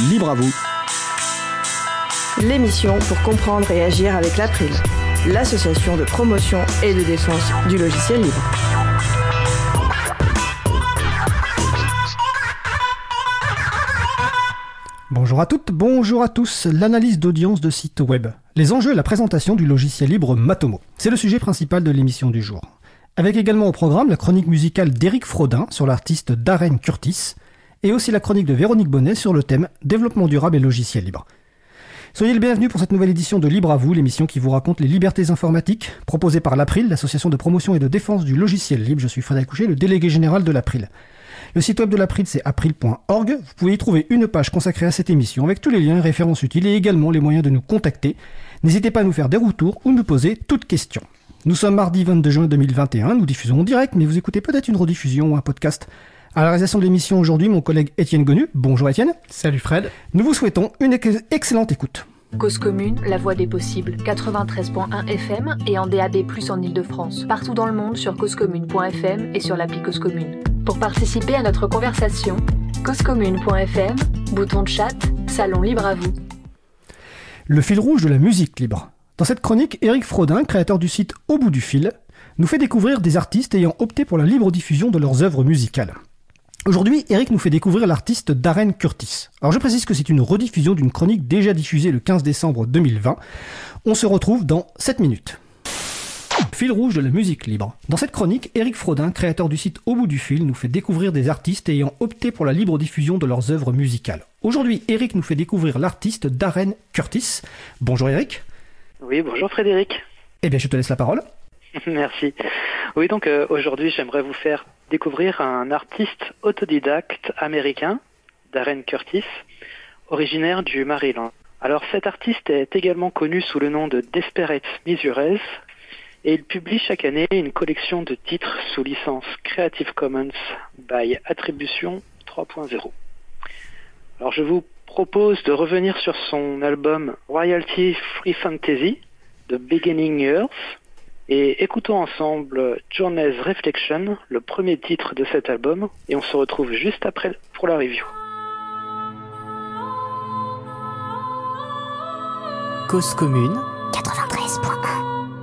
Libre à vous. L'émission pour comprendre et agir avec l'April, l'association de promotion et de défense du logiciel libre. Bonjour à toutes, bonjour à tous. L'analyse d'audience de sites web. Les enjeux et la présentation du logiciel libre Matomo. C'est le sujet principal de l'émission du jour. Avec également au programme la chronique musicale d'Éric Frodin sur l'artiste Darren Curtis et aussi la chronique de Véronique Bonnet sur le thème Développement durable et logiciel libre. Soyez le bienvenu pour cette nouvelle édition de Libre à vous, l'émission qui vous raconte les libertés informatiques, proposée par l'April, l'association de promotion et de défense du logiciel libre. Je suis Frédéric Couchet, le délégué général de l'April. Le site web de l'April, c'est april.org. Vous pouvez y trouver une page consacrée à cette émission avec tous les liens références utiles et également les moyens de nous contacter. N'hésitez pas à nous faire des retours ou nous poser toutes questions. Nous sommes mardi 22 juin 2021, nous diffusons en direct, mais vous écoutez peut-être une rediffusion ou un podcast à la réalisation de l'émission aujourd'hui, mon collègue Étienne Gonu. Bonjour Étienne. Salut Fred. Nous vous souhaitons une excellente écoute. Cause commune, la voix des possibles, 93.1 FM et en DAB+, en Ile-de-France. Partout dans le monde sur causecommune.fm et sur l'appli Cause Commune. Pour participer à notre conversation, causecommune.fm, bouton de chat, salon libre à vous. Le fil rouge de la musique libre. Dans cette chronique, Eric Frodin, créateur du site Au bout du fil, nous fait découvrir des artistes ayant opté pour la libre diffusion de leurs œuvres musicales. Aujourd'hui, Eric nous fait découvrir l'artiste Darren Curtis. Alors je précise que c'est une rediffusion d'une chronique déjà diffusée le 15 décembre 2020. On se retrouve dans 7 minutes. Fil rouge de la musique libre. Dans cette chronique, Eric Frodin, créateur du site Au bout du fil, nous fait découvrir des artistes ayant opté pour la libre diffusion de leurs œuvres musicales. Aujourd'hui, Eric nous fait découvrir l'artiste Darren Curtis. Bonjour Eric. Oui, bonjour Frédéric. Eh bien, je te laisse la parole. Merci. Oui, donc euh, aujourd'hui, j'aimerais vous faire découvrir un artiste autodidacte américain, Darren Curtis, originaire du Maryland. Alors cet artiste est également connu sous le nom de Desperate Measures et il publie chaque année une collection de titres sous licence Creative Commons by Attribution 3.0. Alors je vous propose de revenir sur son album Royalty Free Fantasy, The Beginning Years, et écoutons ensemble Journey's Reflection, le premier titre de cet album, et on se retrouve juste après pour la review. Cause commune 93.1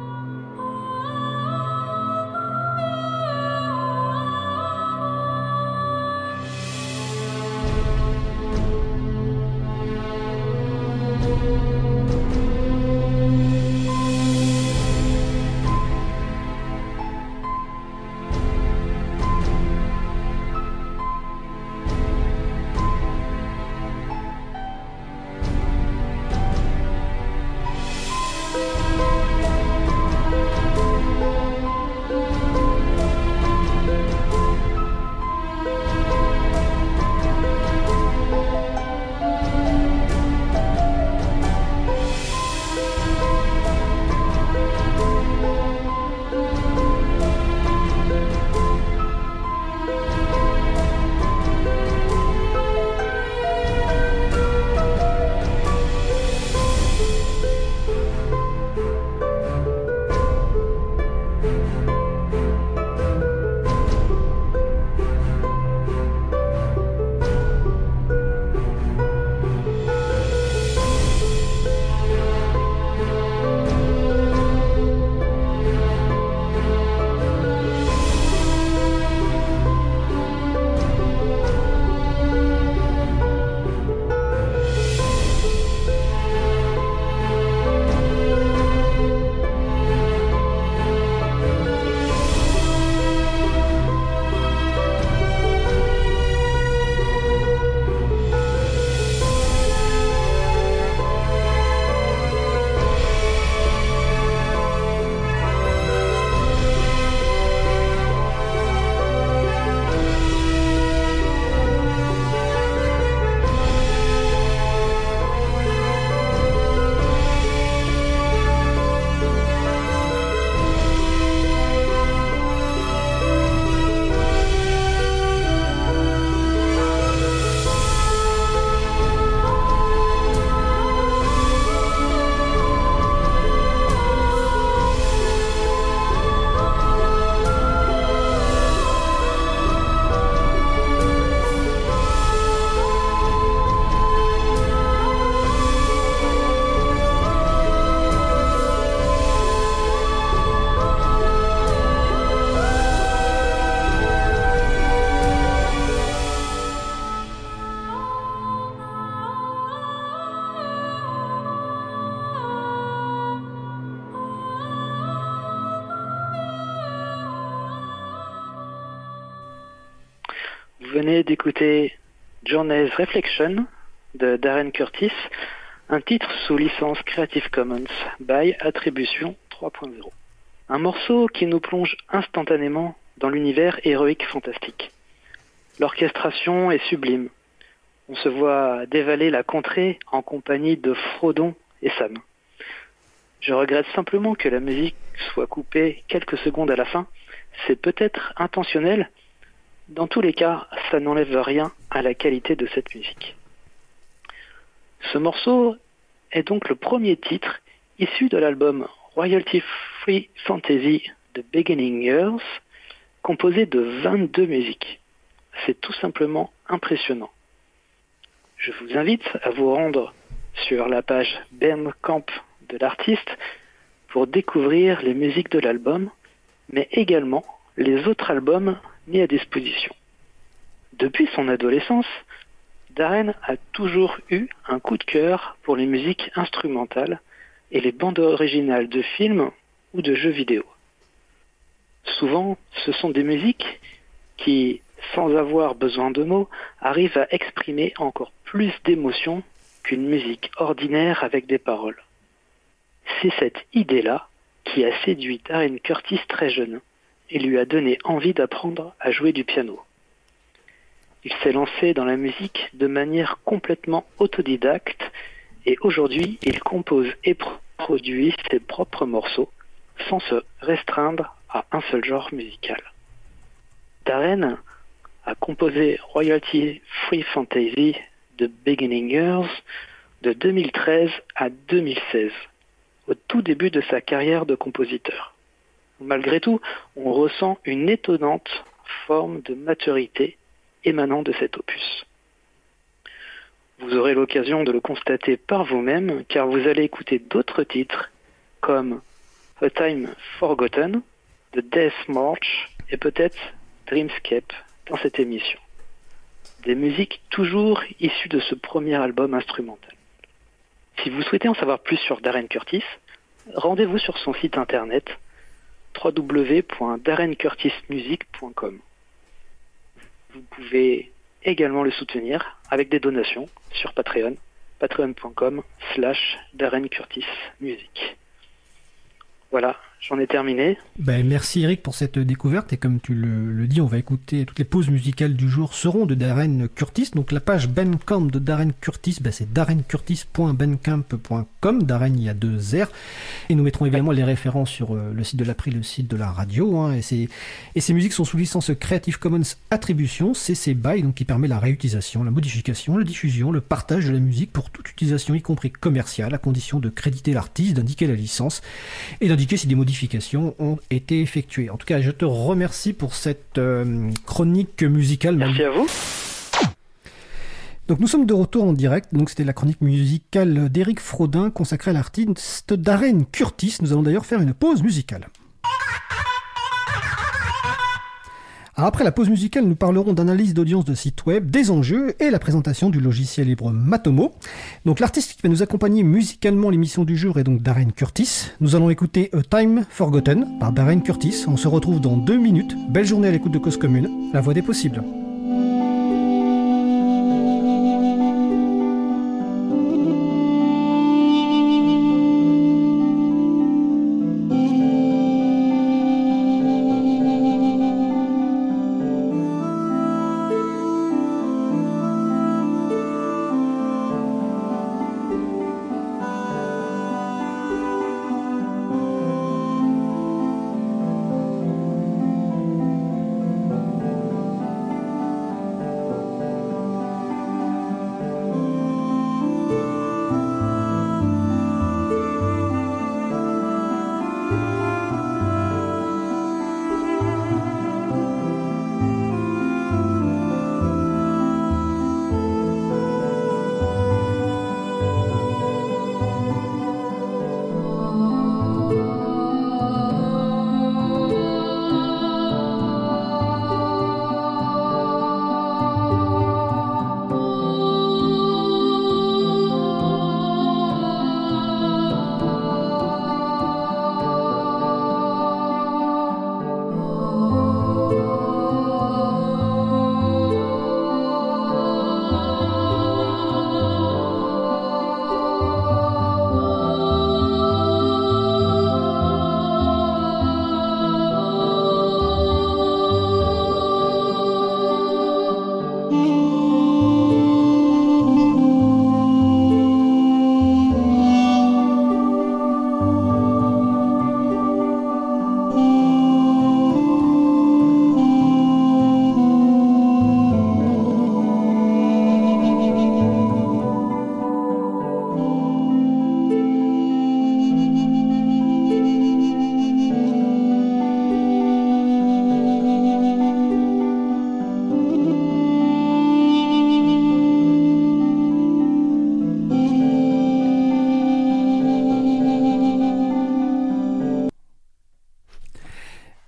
d'écouter Journey's Reflection de Darren Curtis, un titre sous licence Creative Commons by Attribution 3.0. Un morceau qui nous plonge instantanément dans l'univers héroïque fantastique. L'orchestration est sublime. On se voit dévaler la contrée en compagnie de Frodon et Sam. Je regrette simplement que la musique soit coupée quelques secondes à la fin. C'est peut-être intentionnel. Dans tous les cas, ça n'enlève rien à la qualité de cette musique. Ce morceau est donc le premier titre issu de l'album Royalty Free Fantasy de Beginning Years, composé de 22 musiques. C'est tout simplement impressionnant. Je vous invite à vous rendre sur la page Bandcamp de l'artiste pour découvrir les musiques de l'album, mais également les autres albums à disposition. Depuis son adolescence, Darren a toujours eu un coup de cœur pour les musiques instrumentales et les bandes originales de films ou de jeux vidéo. Souvent, ce sont des musiques qui, sans avoir besoin de mots, arrivent à exprimer encore plus d'émotions qu'une musique ordinaire avec des paroles. C'est cette idée-là qui a séduit Darren Curtis très jeune et lui a donné envie d'apprendre à jouer du piano. Il s'est lancé dans la musique de manière complètement autodidacte et aujourd'hui il compose et produit ses propres morceaux sans se restreindre à un seul genre musical. Darren a composé Royalty Free Fantasy de Beginning Years de 2013 à 2016, au tout début de sa carrière de compositeur. Malgré tout, on ressent une étonnante forme de maturité émanant de cet opus. Vous aurez l'occasion de le constater par vous-même car vous allez écouter d'autres titres comme A Time Forgotten, The Death March et peut-être Dreamscape dans cette émission. Des musiques toujours issues de ce premier album instrumental. Si vous souhaitez en savoir plus sur Darren Curtis, rendez-vous sur son site internet www.darrencurtismusic.com. Vous pouvez également le soutenir avec des donations sur Patreon, patreon.com slash Darren Curtis Music. Voilà, j'en ai terminé. Ben, merci Eric pour cette découverte et comme tu le, dis, on va écouter toutes les pauses musicales du jour seront de Darren Curtis. Donc la page Bandcamp de Darren Curtis, ben, c'est darrencurtis.bandcamp.com. Darren, il y a deux R. Et nous mettrons évidemment les références sur euh, le site de l'April, le site de la radio. Hein, et, ces, et ces musiques sont sous licence Creative Commons Attribution, CC BY, donc qui permet la réutilisation, la modification, la diffusion, le partage de la musique pour toute utilisation, y compris commerciale, à condition de créditer l'artiste, d'indiquer la licence et d'indiquer si des modifications ont été effectuées. En tout cas, je te remercie pour cette euh, chronique musicale. Merci à vous. Donc nous sommes de retour en direct. Donc c'était la chronique musicale d'Éric Frodin consacrée à l'artiste Darren Curtis. Nous allons d'ailleurs faire une pause musicale. Après la pause musicale, nous parlerons d'analyse d'audience de site web, des enjeux et la présentation du logiciel libre Matomo. Donc l'artiste qui va nous accompagner musicalement l'émission du jour est donc Darren Curtis. Nous allons écouter A Time Forgotten par Darren Curtis. On se retrouve dans deux minutes. Belle journée à l'écoute de Cause Commune, la voix des possibles.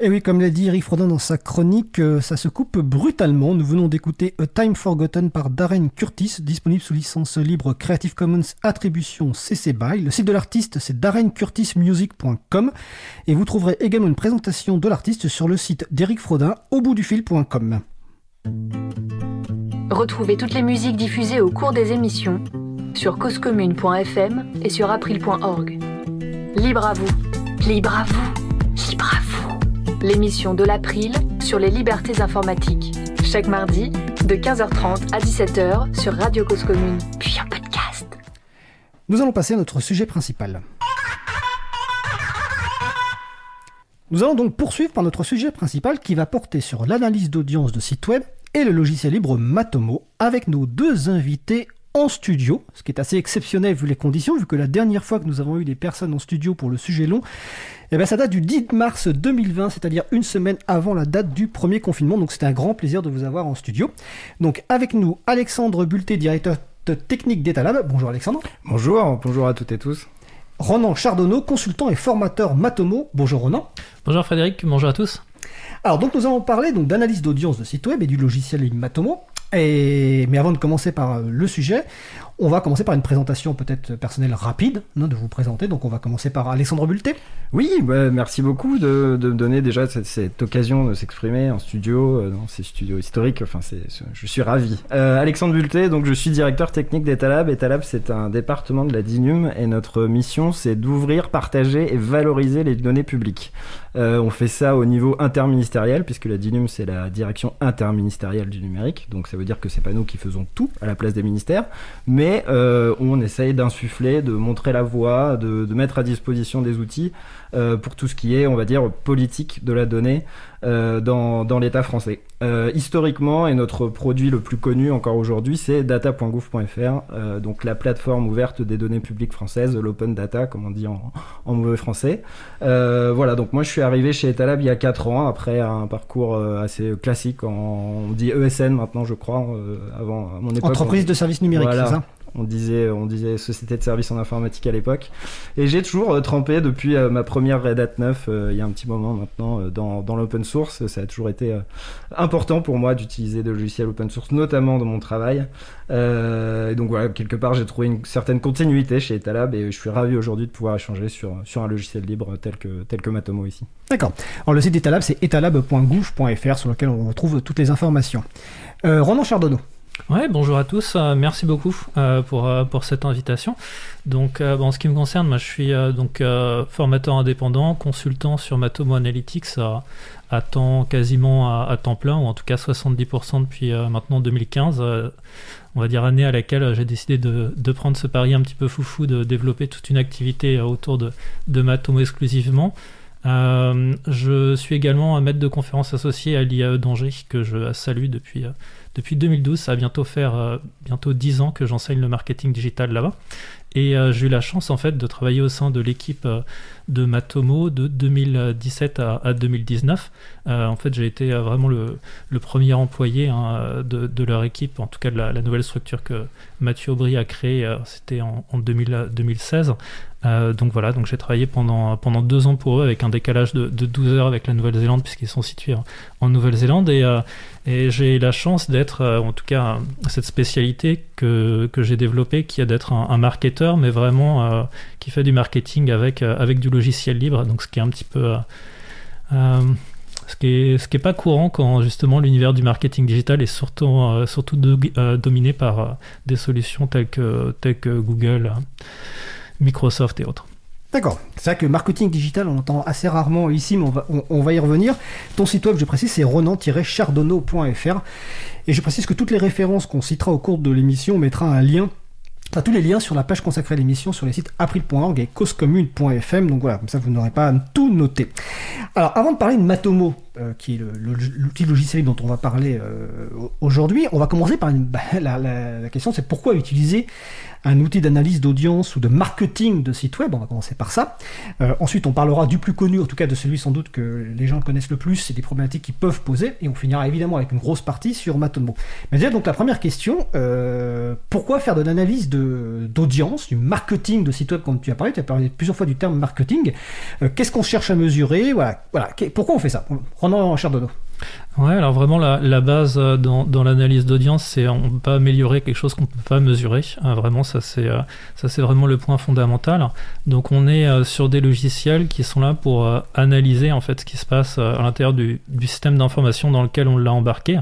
Et oui, comme l'a dit Eric Frodin dans sa chronique, euh, ça se coupe brutalement. Nous venons d'écouter A Time Forgotten par Darren Curtis, disponible sous licence libre Creative Commons Attribution CC BY. Le site de l'artiste, c'est darrencurtismusic.com. Et vous trouverez également une présentation de l'artiste sur le site d'Eric Frodin, au bout du fil.com. Retrouvez toutes les musiques diffusées au cours des émissions sur causecommune.fm et sur april.org. Libre à vous, libre à vous, libre à vous. L'émission de l'April sur les libertés informatiques. Chaque mardi, de 15h30 à 17h sur Radio Cause Commune, puis en podcast. Nous allons passer à notre sujet principal. Nous allons donc poursuivre par notre sujet principal qui va porter sur l'analyse d'audience de sites web et le logiciel libre Matomo avec nos deux invités en studio, ce qui est assez exceptionnel vu les conditions, vu que la dernière fois que nous avons eu des personnes en studio pour le sujet long, eh ben ça date du 10 mars 2020, c'est-à-dire une semaine avant la date du premier confinement. Donc c'était un grand plaisir de vous avoir en studio. Donc avec nous, Alexandre Bulté, directeur technique d'Etalab. Bonjour Alexandre. Bonjour, bonjour à toutes et tous. Ronan Chardonneau, consultant et formateur Matomo. Bonjour Ronan. Bonjour Frédéric, bonjour à tous. Alors donc nous allons parler donc d'analyse d'audience de site web et du logiciel Matomo. Et, mais avant de commencer par euh, le sujet, on va commencer par une présentation peut-être personnelle rapide non, de vous présenter. Donc on va commencer par Alexandre Bulté. Oui, bah, merci beaucoup de, me donner déjà cette, cette occasion de s'exprimer en studio, euh, dans ces studios historiques. Enfin, c'est, je suis ravi. Euh, Alexandre Bulté, donc je suis directeur technique d'Etalab. Etalab, c'est un département de la DINUM et notre mission, c'est d'ouvrir, partager et valoriser les données publiques. Euh, on fait ça au niveau interministériel, puisque la DINUM, c'est la direction interministérielle du numérique. Donc ça veut dire que c'est pas nous qui faisons tout à la place des ministères, mais euh, on essaye d'insuffler, de montrer la voie, de, de mettre à disposition des outils euh, pour tout ce qui est, on va dire, politique de la donnée euh, dans, dans l'État français. Euh, historiquement, et notre produit le plus connu encore aujourd'hui, c'est data.gouv.fr, donc la plateforme ouverte des données publiques françaises, l'open data, comme on dit en, en mauvais français. Voilà, donc moi je suis arrivé chez Etalab il y a 4 ans, après un parcours assez classique, en, on dit ESN maintenant, je crois, avant à mon époque. Entreprise on- de services numériques, Voilà. c'est ça? On disait, on disait société de services en informatique à l'époque. Et j'ai toujours euh, trempé depuis euh, ma première Red Hat 9, euh, il y a un petit moment maintenant, dans, l'open source. Ça a toujours été important pour moi d'utiliser des logiciels open source, notamment dans mon travail. Et donc voilà, quelque part, j'ai trouvé une certaine continuité chez Etalab et je suis ravi aujourd'hui de pouvoir échanger sur, un logiciel libre tel que, tel que Matomo ici. D'accord. Alors le site d'Etalab, c'est etalab.gouv.fr sur lequel on retrouve toutes les informations. Euh, Chardonneau. Ouais, bonjour à tous. euh, merci beaucoup euh, pour, euh, pour cette invitation. Donc, en ce qui me concerne, moi, je suis donc formateur indépendant, consultant sur Matomo Analytics à, à temps quasiment à, temps plein, ou en tout cas 70% depuis maintenant 2015. euh, on va dire année à laquelle j'ai décidé de, de prendre ce pari un petit peu foufou, de développer toute une activité autour de, de Matomo exclusivement. Je suis également maître de conférence associé à l'IAE d'Angers que je salue depuis, depuis 2012. Ça va bientôt faire euh, bientôt 10 ans que j'enseigne le marketing digital là-bas. Et euh, j'ai eu la chance en fait de travailler au sein de l'équipe euh, de Matomo de 2017 à, à 2019. Euh, en fait, j'ai été vraiment le, premier employé hein, de, leur équipe, en tout cas de la, nouvelle structure que Mathieu Aubry a créée. C'était en, en 2000 2016. Euh, donc voilà, donc j'ai travaillé pendant, pendant deux ans pour eux avec un décalage de, de 12 heures avec la Nouvelle-Zélande puisqu'ils sont situés en, Nouvelle-Zélande. Et, euh, et j'ai la chance d'être, euh, en tout cas, cette spécialité que, que j'ai développée qui est d'être un, marketeur mais vraiment euh, qui fait du marketing avec, avec du logiciel libre, donc ce qui est un petit peu... ce qui est, ce qui est pas courant quand justement l'univers du marketing digital est surtout, surtout do- dominé par des solutions telles que, telles que Google, Microsoft et autres. D'accord. C'est vrai que marketing digital, on entend assez rarement ici, mais on va, y revenir. Ton site web, je précise, c'est ronan-chardonneau.fr. Et je précise que toutes les références qu'on citera au cours de l'émission, on mettra un lien Enfin, tous les liens sur la page consacrée à l'émission sur les sites april.org et causecommune.fm. Donc voilà, comme ça vous n'aurez pas à tout noter. Alors avant de parler de Matomo, euh, qui est l'outil logiciel dont on va parler euh, aujourd'hui, on va commencer par la question c'est pourquoi utiliser un outil d'analyse d'audience ou de marketing de site web. On va commencer par ça. Euh, ensuite, on parlera du plus connu, en tout cas de celui sans doute que les gens connaissent le plus, c'est des problématiques qu'ils peuvent poser. Et on finira évidemment avec une grosse partie sur Matomo. Mais déjà, donc la première question, euh, pourquoi faire de l'analyse d'audience, du marketing de site web comme tu as parlé Tu as parlé plusieurs fois du terme marketing. Euh, qu'est-ce qu'on cherche à mesurer Voilà, voilà. Pourquoi on fait ça? Rendons cher Dono. Ouais, alors vraiment la, base euh, dans, dans l'analyse d'audience, c'est on peut pas améliorer quelque chose qu'on peut pas mesurer. Euh, vraiment, ça c'est euh, ça c'est vraiment le point fondamental. Donc on est sur des logiciels qui sont là pour analyser en fait ce qui se passe à l'intérieur du, du, système d'information dans lequel on l'a embarqué.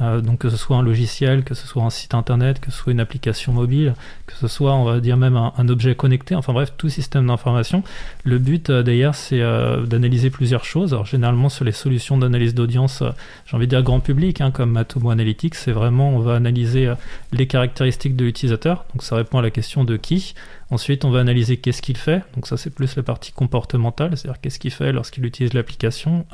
donc que ce soit un logiciel, que ce soit un site internet, que ce soit une application mobile, que ce soit on va dire même un, un objet connecté. Enfin bref, tout système d'information. Le but d'ailleurs c'est d'analyser plusieurs choses. Alors généralement sur les solutions d'analyse d'audience j'ai envie de dire grand public, hein, comme Matomo Analytics, c'est vraiment, on va analyser euh, les caractéristiques de l'utilisateur, donc ça répond à la question de qui. Ensuite, on va analyser qu'est-ce qu'il fait, donc ça c'est plus la partie comportementale, c'est-à-dire qu'est-ce qu'il fait lorsqu'il utilise l'application,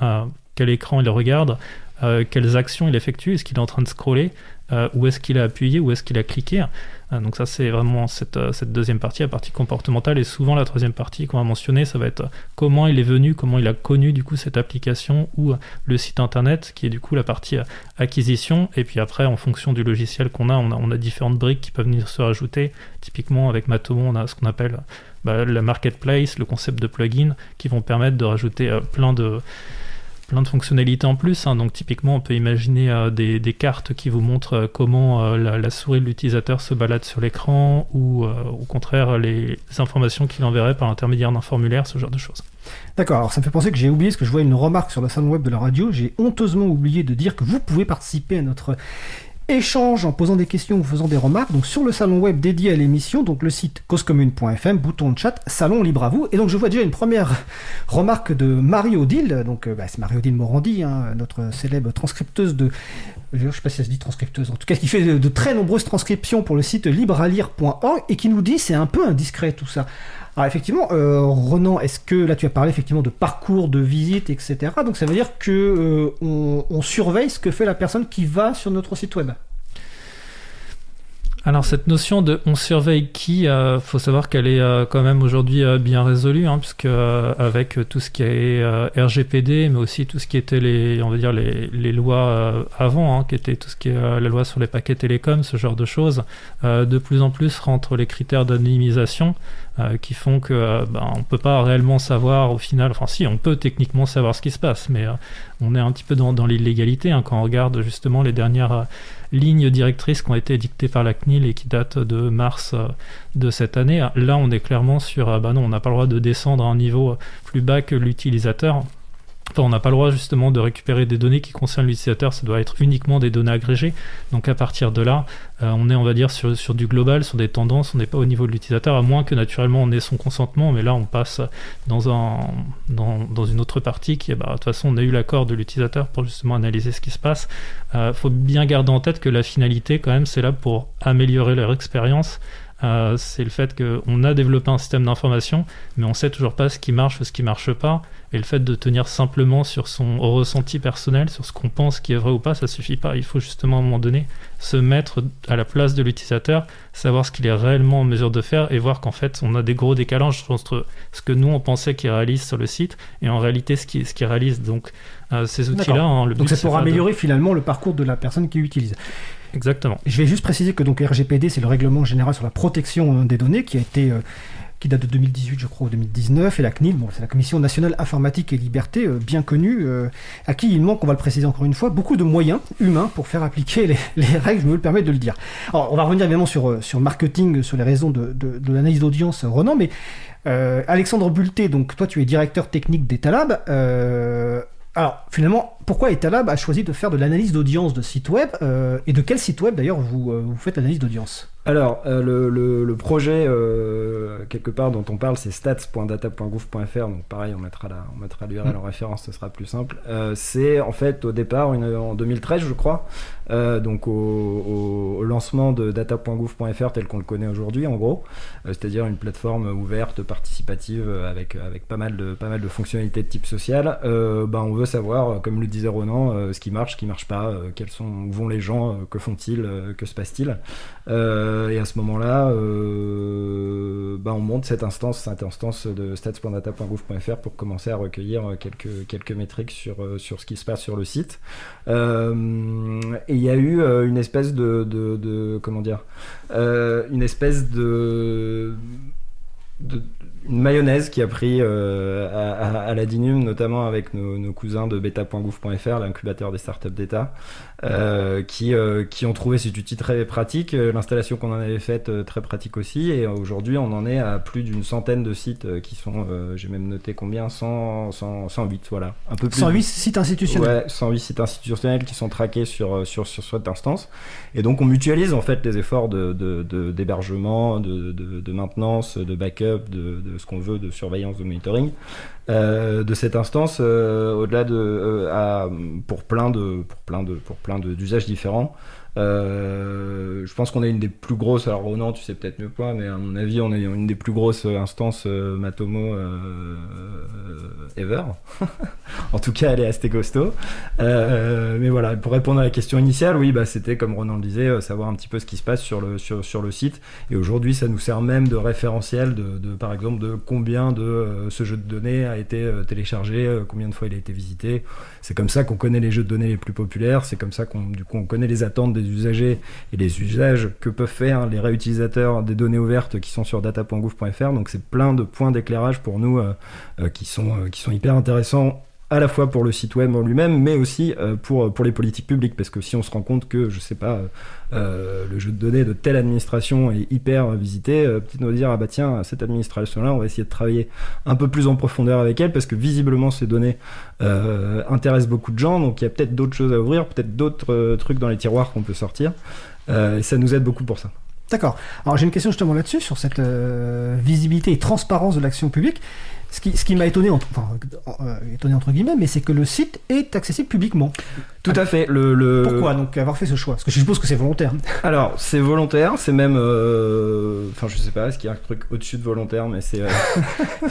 quel écran il regarde, euh, quelles actions il effectue, est-ce qu'il est en train de scroller, euh, où est-ce qu'il a appuyé, où est-ce qu'il a cliqué. Euh, donc ça c'est vraiment cette, cette, deuxième partie, la partie comportementale, et souvent la troisième partie qu'on va mentionner, ça va être comment il est venu, comment il a connu du coup cette application ou le site internet, qui est du coup la partie acquisition, et puis après en fonction du logiciel qu'on a, on a, on a différentes briques qui peuvent venir se rajouter. Typiquement avec Matomo, on a ce qu'on appelle bah, la marketplace, le concept de plugin, qui vont permettre de rajouter plein de plein de fonctionnalités en plus. Hein. Donc typiquement, on peut imaginer euh, des, cartes qui vous montrent euh, comment euh, la, souris de l'utilisateur se balade sur l'écran ou au contraire les informations qu'il enverrait par l'intermédiaire d'un formulaire, ce genre de choses. D'accord, alors ça me fait penser que j'ai oublié, parce que je vois une remarque sur la salle web de la radio, j'ai honteusement oublié de dire que vous pouvez participer à notre échange en posant des questions ou faisant des remarques. Donc sur le salon web dédié à l'émission, donc le site causecommune.fm, bouton de chat, salon libre à vous. Et donc je vois déjà une première remarque de Marie-Odile, donc euh, bah, c'est Marie-Odile Morandi, hein, notre célèbre transcripteuse de... Je sais pas si ça se dit transcripteuse, en tout cas qui fait de, de très nombreuses transcriptions pour le site librealire.org et qui nous dit c'est un peu indiscret tout ça. Alors effectivement, euh, Renan, est-ce que là tu as parlé effectivement de parcours, de visite, etc. Donc ça veut dire que euh, on, surveille ce que fait la personne qui va sur notre site web. Alors cette notion de on surveille qui, euh, faut savoir qu'elle est quand même aujourd'hui bien résolue, hein, puisque avec tout ce qui est RGPD, mais aussi tout ce qui était les, on va dire les, lois avant, hein, qui était tout ce qui est la loi sur les paquets télécoms, ce genre de choses, de plus en plus rentre les critères d'anonymisation. Euh, qui font que euh, ben, on peut pas réellement savoir au final, enfin si, on peut techniquement savoir ce qui se passe, mais euh, on est un petit peu dans, dans l'illégalité hein, quand on regarde justement les dernières lignes directrices qui ont été dictées par la CNIL et qui datent de mars de cette année. Là, on est clairement sur, bah non, on n'a pas le droit de descendre à un niveau plus bas que l'utilisateur on n'a pas le droit justement de récupérer des données qui concernent l'utilisateur, ça doit être uniquement des données agrégées. Donc à partir de là, euh, on est on va dire sur, du global, sur des tendances, on n'est pas au niveau de l'utilisateur, à moins que naturellement on ait son consentement, mais là on passe dans, un, dans, une autre partie qui est, bah, de toute façon on a eu l'accord de l'utilisateur pour justement analyser ce qui se passe. Il euh, faut bien garder en tête que la finalité quand même c'est là pour améliorer leur expérience. Euh, c'est le fait qu'on a développé un système d'information, mais on sait toujours pas ce qui marche ou ce qui marche pas. Et le fait de tenir simplement sur son ressenti personnel, sur ce qu'on pense qui est vrai ou pas, ça suffit pas. Il faut justement à un moment donné se mettre à la place de l'utilisateur, savoir ce qu'il est réellement en mesure de faire et voir qu'en fait on a des gros décalages entre ce que nous on pensait qu'il réalise sur le site et en réalité ce qu'il ce réalise. Donc euh, ces outils-là, hein, donc c'est pour améliorer finalement le parcours de la personne qui l'utilise. Exactement. Je vais juste préciser que donc RGPD, c'est le règlement général sur la protection euh, des données qui a été euh, qui date de 2018, je crois, ou 2019, et la CNIL, bon, c'est la Commission nationale informatique et liberté, euh, bien connue, à qui il manque, on va le préciser encore une fois, beaucoup de moyens humains pour faire appliquer les, règles, je me permets de le dire. Alors, on va revenir évidemment sur, sur marketing, sur les raisons de, l'analyse d'audience, Renan, mais Alexandre Bulté, donc toi tu es directeur technique d'Etalab, alors, finalement, pourquoi Etalab a choisi de faire de l'analyse d'audience de site web Et de quel site web d'ailleurs vous, vous faites l'analyse d'audience? Alors, euh, le, projet, euh, quelque part, dont on parle, c'est stats.data.gouv.fr. Donc, pareil, on mettra, la, on mettra l'URL mm. en référence, ce sera plus simple. Euh, c'est en fait au départ, en 2013, je crois, donc au, lancement de data.gouv.fr tel qu'on le connaît aujourd'hui, en gros, c'est-à-dire une plateforme ouverte, participative, avec, avec pas, mal de, pas mal de fonctionnalités de type social. ben, on veut savoir, comme le Ronan, euh, ce qui marche, ce qui marche pas, euh, quels sont, où vont les gens, euh, que font-ils, que se passe-t-il. Et à ce moment-là, bah, on monte cette instance, cette instance de stats.data.gouv.fr pour commencer à recueillir quelques, quelques métriques sur, sur ce qui se passe sur le site. Et il y a eu une espèce de, comment dire, une espèce de- mayonnaise qui a pris euh, à, à- à notamment avec nos, nos cousins de beta.gouv.fr, l'incubateur des startups d'État, euh, qui, euh, qui ont trouvé cet outil très pratique, euh, l'installation qu'on en avait faite euh, très pratique aussi, et aujourd'hui on en est à plus d'une centaine de sites euh, qui sont, euh, j'ai même noté combien, 100, 100, 108, voilà, un peu plus. 108 sites institutionnels. Ouais, 108 sites institutionnels qui sont traqués sur, sur, sur cette instance. Et donc on mutualise en fait les efforts de, de, de- d'hébergement, de, de, de maintenance, de backup, de, de ce qu'on veut, de surveillance, de monitoring euh, de cette instance euh, au-delà de euh, à, pour plein de pour plein de pour plein d'usages différents. Euh, je pense qu'on est une des plus grosses. Alors Ronan, tu sais peut-être mieux que moi, mais à mon avis, on est une des plus grosses instances euh, Matomo euh, euh, ever. en tout cas, elle est assez costaud. Mais voilà, pour répondre à la question initiale, oui, bah, c'était comme Ronan le disait, savoir un petit peu ce qui se passe sur le, sur, sur le site. Et aujourd'hui, ça nous sert même de référentiel, de, de, par exemple, de combien de ce jeu de données a été téléchargé, combien de fois il a été visité. C'est comme ça qu'on connaît les jeux de données les plus populaires, c'est comme ça qu'on connaît les attentes des usagers et les usages que peuvent faire les réutilisateurs des données ouvertes qui sont sur data.gouv.fr. Donc c'est plein de points d'éclairage pour nous euh, euh, qui, sont, euh, qui sont hyper intéressants à la fois pour le site web en lui-même, mais aussi euh, pour, pour les politiques publiques, parce que si on se rend compte que, je sais pas, euh, le jeu de données de telle administration est hyper visité, euh, peut-être nous dire, ah bah tiens, cette administration-là, on va essayer de travailler un peu plus en profondeur avec elle, parce que visiblement ces données euh, intéressent beaucoup de gens, donc il y a peut-être d'autres choses à ouvrir, peut-être d'autres euh, trucs dans les tiroirs qu'on peut sortir, euh, et ça nous aide beaucoup pour ça. D'accord. Alors j'ai une question justement là-dessus, sur cette euh, visibilité et transparence de l'action publique. Ce qui, ce qui m'a étonné, entre, enfin, euh, étonné entre guillemets, mais c'est que le site est accessible publiquement. Tout à fait. Le, le... Pourquoi donc avoir fait ce choix? Parce que je suppose que c'est volontaire. Alors, c'est volontaire, c'est même. euh, Enfin, je sais pas, est-ce qu'il y a un truc au-dessus de volontaire, mais c'est. euh,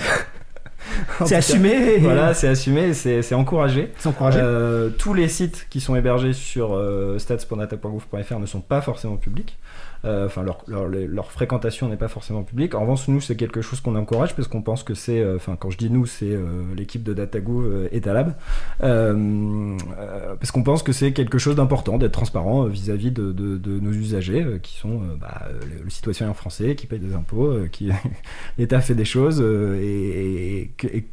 C'est assumé. Voilà, c'est assumé, c'est c'est encouragé. C'est encouragé. Euh, tous les sites qui sont hébergés sur euh, stats.data.gouv.fr ne sont pas forcément publics. Euh, Enfin, leur, fréquentation n'est pas forcément publique. En revanche, nous, c'est quelque chose qu'on encourage parce qu'on pense que c'est. euh, Enfin, quand je dis nous, c'est euh, l'équipe de DataGouv euh, et Talab. Parce qu'on pense que c'est quelque chose d'important d'être transparent vis-à-vis de, nos usagers qui sont bah, le, citoyen français qui paye des impôts, qui l'État fait des choses et, et que- et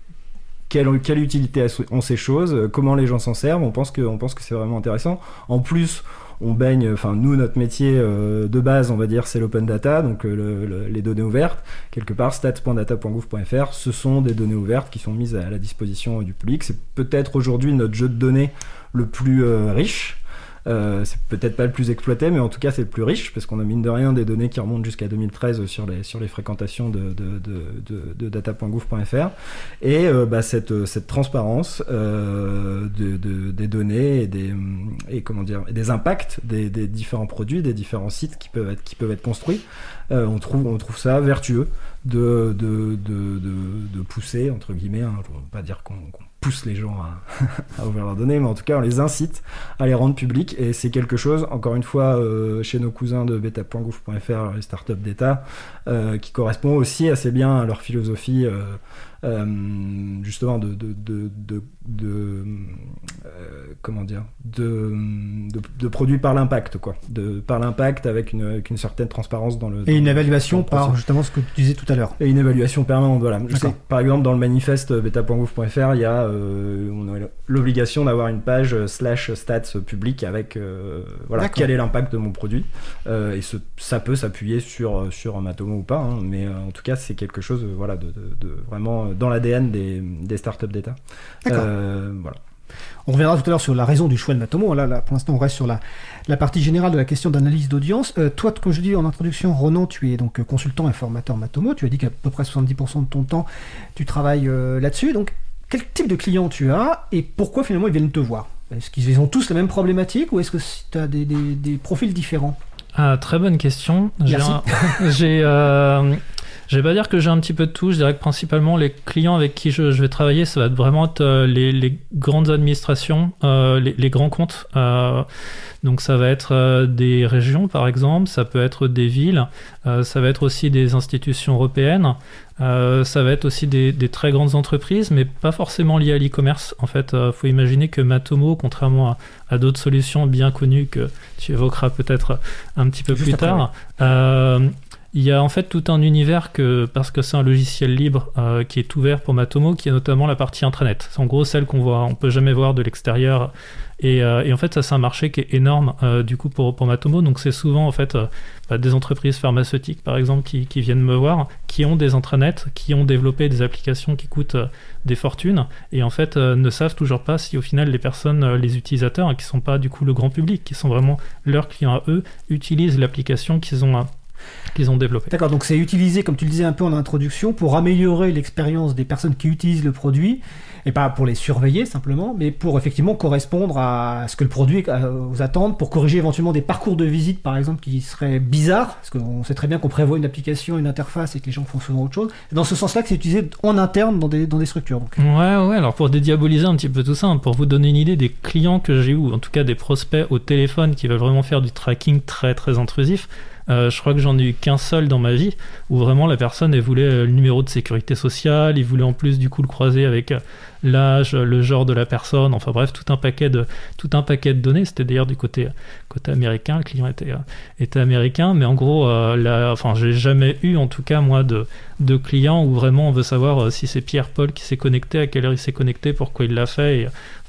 quelle, utilité ont ces choses, comment les gens s'en servent. On pense que c'est vraiment intéressant. En plus, on baigne, enfin nous, notre métier euh, de base, on va dire, c'est l'open data, donc euh, le- le- les données ouvertes. Quelque part, stats.data.gouv.fr, ce sont des données ouvertes qui sont mises à la disposition du public. C'est peut-être aujourd'hui notre jeu de données le plus euh, riche. Euh, c'est peut-être pas le plus exploité, mais en tout cas c'est le plus riche parce qu'on a mine de rien des données qui remontent jusqu'à 2013 sur les sur les fréquentations de de, de, data.gouv.fr et euh, bah, cette cette transparence euh, de, de- des données et des et comment dire des impacts des, différents produits, des différents sites qui peuvent être qui peuvent être construits, on trouve on trouve ça vertueux de de, pousser entre guillemets, hein, je ne veux pas dire qu'on pousse les gens à, à ouvrir leurs données, mais en tout cas on les incite à les rendre publics. Et c'est quelque chose, encore une fois, euh, chez nos cousins de beta.gouv.fr, les startups d'État, euh, qui correspond aussi assez bien à leur philosophie, euh, justement, de, de, de, de, euh, comment dire, de, produits par l'impact, quoi, de par l'impact avec une, avec une certaine transparence dans le Et une évaluation par justement ce que tu disais tout à l'heure. Et une évaluation permanente, voilà. Je sais, par exemple, dans le manifeste beta.gouv.fr, il y a, euh, on a l'obligation d'avoir une page euh, slash stats publique avec, euh, voilà, quel est l'impact de mon produit. Euh, et ce, ça peut s'appuyer sur, euh, sur un Matomo ou pas, hein, mais euh, en tout cas, c'est quelque chose, euh, voilà, de, de- de vraiment euh, dans l'ADN des, des startups d'État. D'accord. Euh, voilà. On reviendra tout à l'heure sur la raison du choix de Matomo. Là, là pour l'instant, on reste sur la, la partie générale de la question d'analyse d'audience. Euh, toi, comme je dis en introduction, Ronan, tu es donc euh, consultant et formateur Matomo. Tu as dit qu'à peu près 70% de ton temps, tu travailles euh, là-dessus. Donc, quel type de clients tu as et pourquoi finalement ils viennent te voir? Est-ce qu'ils ont tous la même problématique ou est-ce que tu as des, des- des profils différents? Ah, très bonne question. J'ai Je vais pas dire que j'ai un petit peu de tout. Je dirais que principalement les clients avec qui je, vais travailler, ça va vraiment être euh, les, grandes administrations, euh, les, grands comptes. Euh, donc ça va être des régions par exemple, ça peut être des villes, ça va être aussi des institutions européennes, ça va être aussi des, très grandes entreprises, mais pas forcément liées à l'e-commerce. En fait, faut imaginer que Matomo, contrairement à, à d'autres solutions bien connues que tu évoqueras peut-être un petit peu plus tard, il y a en fait tout un univers que, parce que c'est un logiciel libre euh, qui est ouvert pour Matomo, qui est notamment la partie intranet. C'est en gros celle qu'on voit, on peut jamais voir de l'extérieur. Et, euh, en fait, ça c'est un marché qui est énorme euh, du coup pour, Matomo. Donc c'est souvent en fait bah, des entreprises pharmaceutiques par exemple qui, viennent me voir, qui ont des intranets, qui ont développé des applications qui coûtent des fortunes et en fait ne savent toujours pas si au final les personnes, les utilisateurs, hein, qui sont pas du coup le grand public, qui sont vraiment leurs clients à eux, utilisent l'application qu'ils ont qu'ils ont développé. D'accord, donc c'est utilisé, comme tu le disais un peu en introduction, pour améliorer l'expérience des personnes qui utilisent le produit, et pas pour les surveiller simplement, mais pour effectivement correspondre à ce que le produit vous attend, pour corriger éventuellement des parcours de visite par exemple qui seraient bizarres, parce qu'on sait très bien qu'on prévoit une application, une interface et que les gens font souvent autre chose. dans ce sens-là que c'est utilisé en interne dans des, dans des structures. Donc. Ouais, ouais, alors pour dédiaboliser un petit peu tout ça, hein, pour vous donner une idée des clients que j'ai eu, ou en tout cas des prospects au téléphone qui veulent vraiment faire du tracking très très intrusif, euh, je crois que j'en ai eu qu'un seul dans ma vie où vraiment la personne elle voulait euh, le numéro de sécurité sociale, il voulait en plus du coup le croiser avec euh, l'âge, le genre de la personne, enfin bref, tout un paquet de, tout un paquet de données. C'était d'ailleurs du côté, côté américain, le client était, était américain, mais en gros, enfin, j'ai jamais eu en tout cas moi de, de où vraiment on veut savoir si c'est Pierre-Paul qui s'est connecté, à quelle heure il s'est connecté, pourquoi il l'a fait. Et,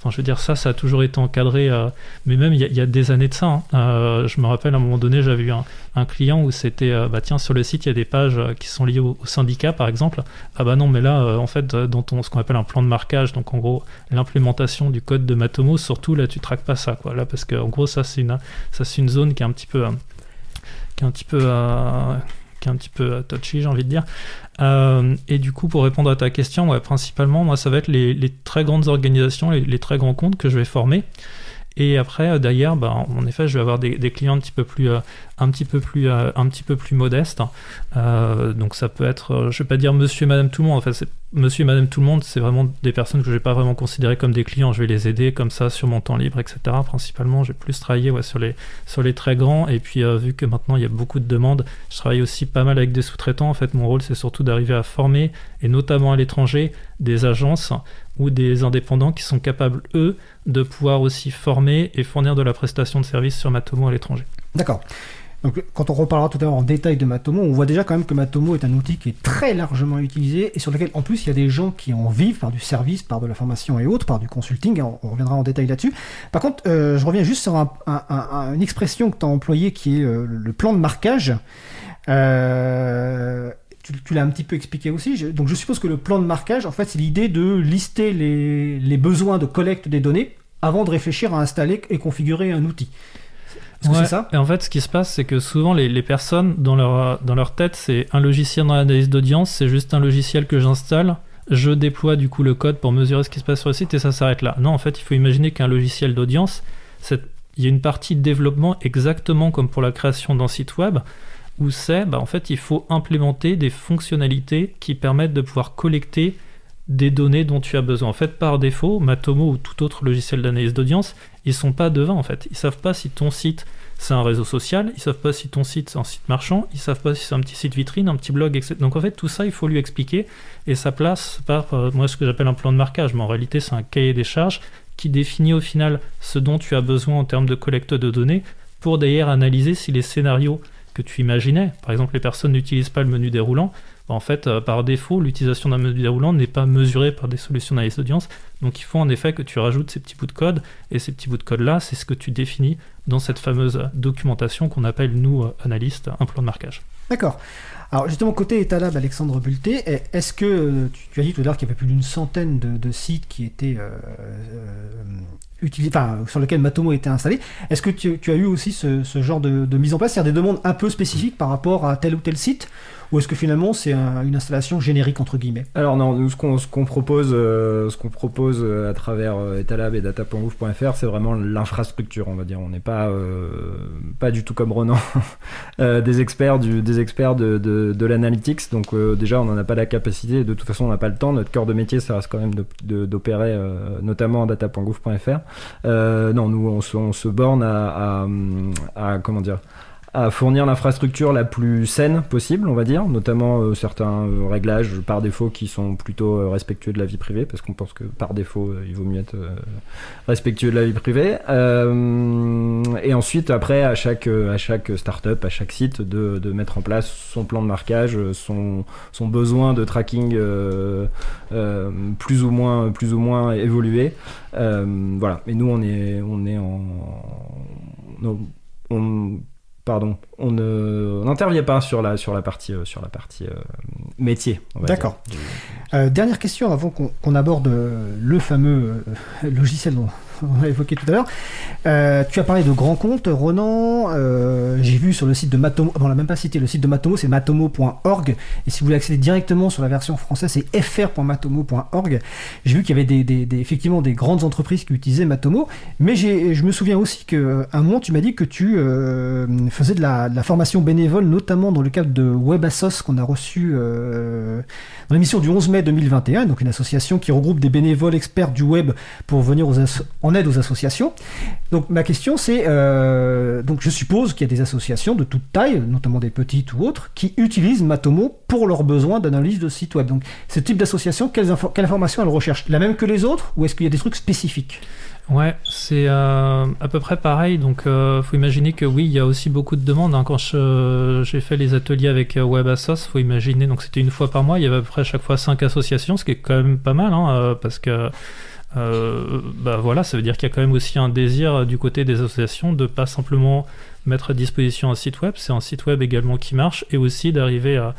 Je veux dire, ça, ça a toujours été encadré, euh, mais même il y, a des années de ça. Hein. Euh, je me rappelle à un moment donné, j'avais eu un, client où c'était, euh, bah tiens, sur le site, il y a des pages qui sont liées au, syndicat, par exemple. Ah bah non, mais là, en fait, dans ton, ce qu'on appelle un plan de marquage, donc en gros, l'implémentation du code de Matomo, surtout là, tu traques pas ça, quoi. Là, parce que en gros, ça, c'est une, ça, c'est une zone qui est un petit peu, qui est un petit peu un petit peu touchy, j'ai envie de dire. Euh, et du coup, pour répondre à ta question, ouais, principalement, moi, ça va être les, très grandes organisations, les, très grands comptes que je vais former. Et après, euh, d'ailleurs, bah, en effet, je vais avoir des, clients un petit peu plus, euh, euh, modestes. donc ça peut être, je vais pas dire monsieur et madame tout le monde. En fait, monsieur et madame tout le monde, c'est vraiment des personnes que je vais pas vraiment considérer comme des clients. Je vais les aider comme ça sur mon temps libre, etc. Principalement, je vais plus travailler ouais, sur, les, sur les très grands. Et puis, vu que maintenant il y a beaucoup de demandes, je travaille aussi pas mal avec des sous-traitants. En fait, mon rôle, c'est surtout d'arriver à former, et notamment à l'étranger, des agences ou des indépendants qui sont capables, eux, de pouvoir aussi former et fournir de la prestation de services sur Matomo à l'étranger. D'accord. Donc, quand on reparlera tout à l'heure en détail de Matomo, on voit déjà quand même que Matomo est un outil qui est très largement utilisé et sur lequel, en plus, il y a des gens qui en vivent par du service, par de la formation et autres, par du consulting. On, reviendra en détail là-dessus. Par contre, euh, je reviens juste sur une expression que tu as employée qui est euh, le plan de marquage. Euh, tu, l'as un petit peu expliqué aussi. donc je suppose que le plan de marquage, en fait, c'est l'idée de lister les, besoins de collecte des données avant de réfléchir à installer et configurer un outil. Est-ce c'est ça? Et en fait, ce qui se passe, c'est que souvent les, personnes, dans leur, dans leur tête, c'est un logiciel dans l'analyse d'audience, c'est juste un logiciel que j'installe, je déploie du coup le code pour mesurer ce qui se passe sur le site et ça s'arrête là. Non, en fait, il faut imaginer qu'un logiciel d'audience, il y a une partie de développement exactement comme pour la création d'un site web où c'est, bah, en fait, il faut implémenter des fonctionnalités qui permettent de pouvoir collecter des données dont tu as besoin. En fait, par défaut, Matomo ou tout autre logiciel d'analyse d'audience, ils sont pas devins en fait. Ils savent pas si ton site c'est un réseau social, ils savent pas si ton site c'est un site marchand, ils savent pas si c'est un petit site vitrine, un petit blog, etc. Donc en fait, tout ça, il faut lui expliquer et ça place par euh, moi ce que j'appelle un plan de marquage, mais en réalité, c'est un cahier des charges qui définit au final ce dont tu as besoin en termes de collecte de données pour d'ailleurs analyser si les scénarios que tu imaginais. Par exemple, les personnes n'utilisent pas le menu déroulant. Bah, en fait, euh, par défaut, l'utilisation d'un menu déroulant n'est pas mesurée par des solutions d'analyse d'audience. Donc, il faut en effet que tu rajoutes ces petits bouts de code. Et ces petits bouts de code-là, c'est ce que tu définis dans cette fameuse documentation qu'on appelle, nous, euh, analystes, un plan de marquage. D'accord. Alors justement, côté Etalab, Alexandre Bulté, est-ce que euh, tu, as dit tout à l'heure qu'il y avait plus d'une centaine de, sites qui étaient sur lequel Matomo était installé. Est-ce que tu, as eu aussi ce, genre de, mise en place, c'est-à-dire des demandes un peu spécifiques par rapport à tel ou tel site? Ou est-ce que finalement c'est une installation générique entre guillemets? Alors non, nous ce qu'on propose, euh, ce qu'on propose propose euh, à travers euh, Etalab et data.gouv.fr, c'est vraiment l'infrastructure, on va dire. On n'est pas, euh, pas du tout comme Ronan, euh, des experts, des experts de, l'analytics. Donc euh, déjà, on n'en a pas la capacité. De toute façon, on n'a pas le temps. Notre cœur de métier, ça reste quand même d'opérer, euh, notamment en data.gouv.fr. Euh, non, nous, on se, borne à, à- comment dire à fournir l'infrastructure la plus saine possible, on va dire, notamment euh, certains euh, réglages par défaut qui sont plutôt euh, respectueux de la vie privée, parce qu'on pense que par défaut, euh, il vaut mieux être respectueux de la vie privée. Et ensuite, après, à chaque, à chaque startup, à chaque site, de, de mettre en place son plan de marquage, son, son besoin de tracking plus ou moins, plus ou moins évolué. Voilà. Et nous, on est, on est en, on, pardon, on ne- on n'intervient pas sur la, sur la partie, euh, sur la partie euh, métier. D'accord. Euh, dernière question avant qu'on aborde le fameux logiciel on a évoqué tout à l'heure. Euh, tu as parlé de grands comptes, Ronan. Euh, J'ai vu sur le site de Matomo, bon, on l'a même pas cité, le site de Matomo, c'est matomo.org. Et si vous voulez accéder directement sur la version française, c'est fr.matomo.org. J'ai vu qu'il y avait effectivement des grandes entreprises qui utilisaient Matomo. Mais je me souviens aussi qu'à un moment, tu m'as dit que tu euh, faisais de la, la formation bénévole, notamment dans le cadre de WebAssos qu'on a reçu euh, dans l'émission du 11 mai 2021, donc une association qui regroupe des bénévoles experts du web pour venir aux asso- en aide aux associations. Donc ma question c'est, euh, donc je suppose qu'il y a des associations de toute taille, notamment des petites ou autres, qui utilisent Matomo pour leurs besoins d'analyse de site web. Donc ce type d'association, quelles, info- quelle information elles recherchent La même que les autres ou est-ce qu'il y a des trucs spécifiques? Ouais, c'est euh, à peu près pareil. Donc, euh, faut imaginer que oui, il y a aussi beaucoup de demandes. hein. Quand j'ai fait les ateliers avec euh, WebAssos, faut imaginer. Donc, c'était une fois par mois. Il y avait à peu près chaque fois cinq associations, ce qui est quand même pas mal, hein, parce que euh, bah voilà, ça veut dire qu'il y a quand même aussi un désir euh, du côté des associations de pas simplement mettre à disposition un site web. C'est un site web également qui marche et aussi d'arriver à,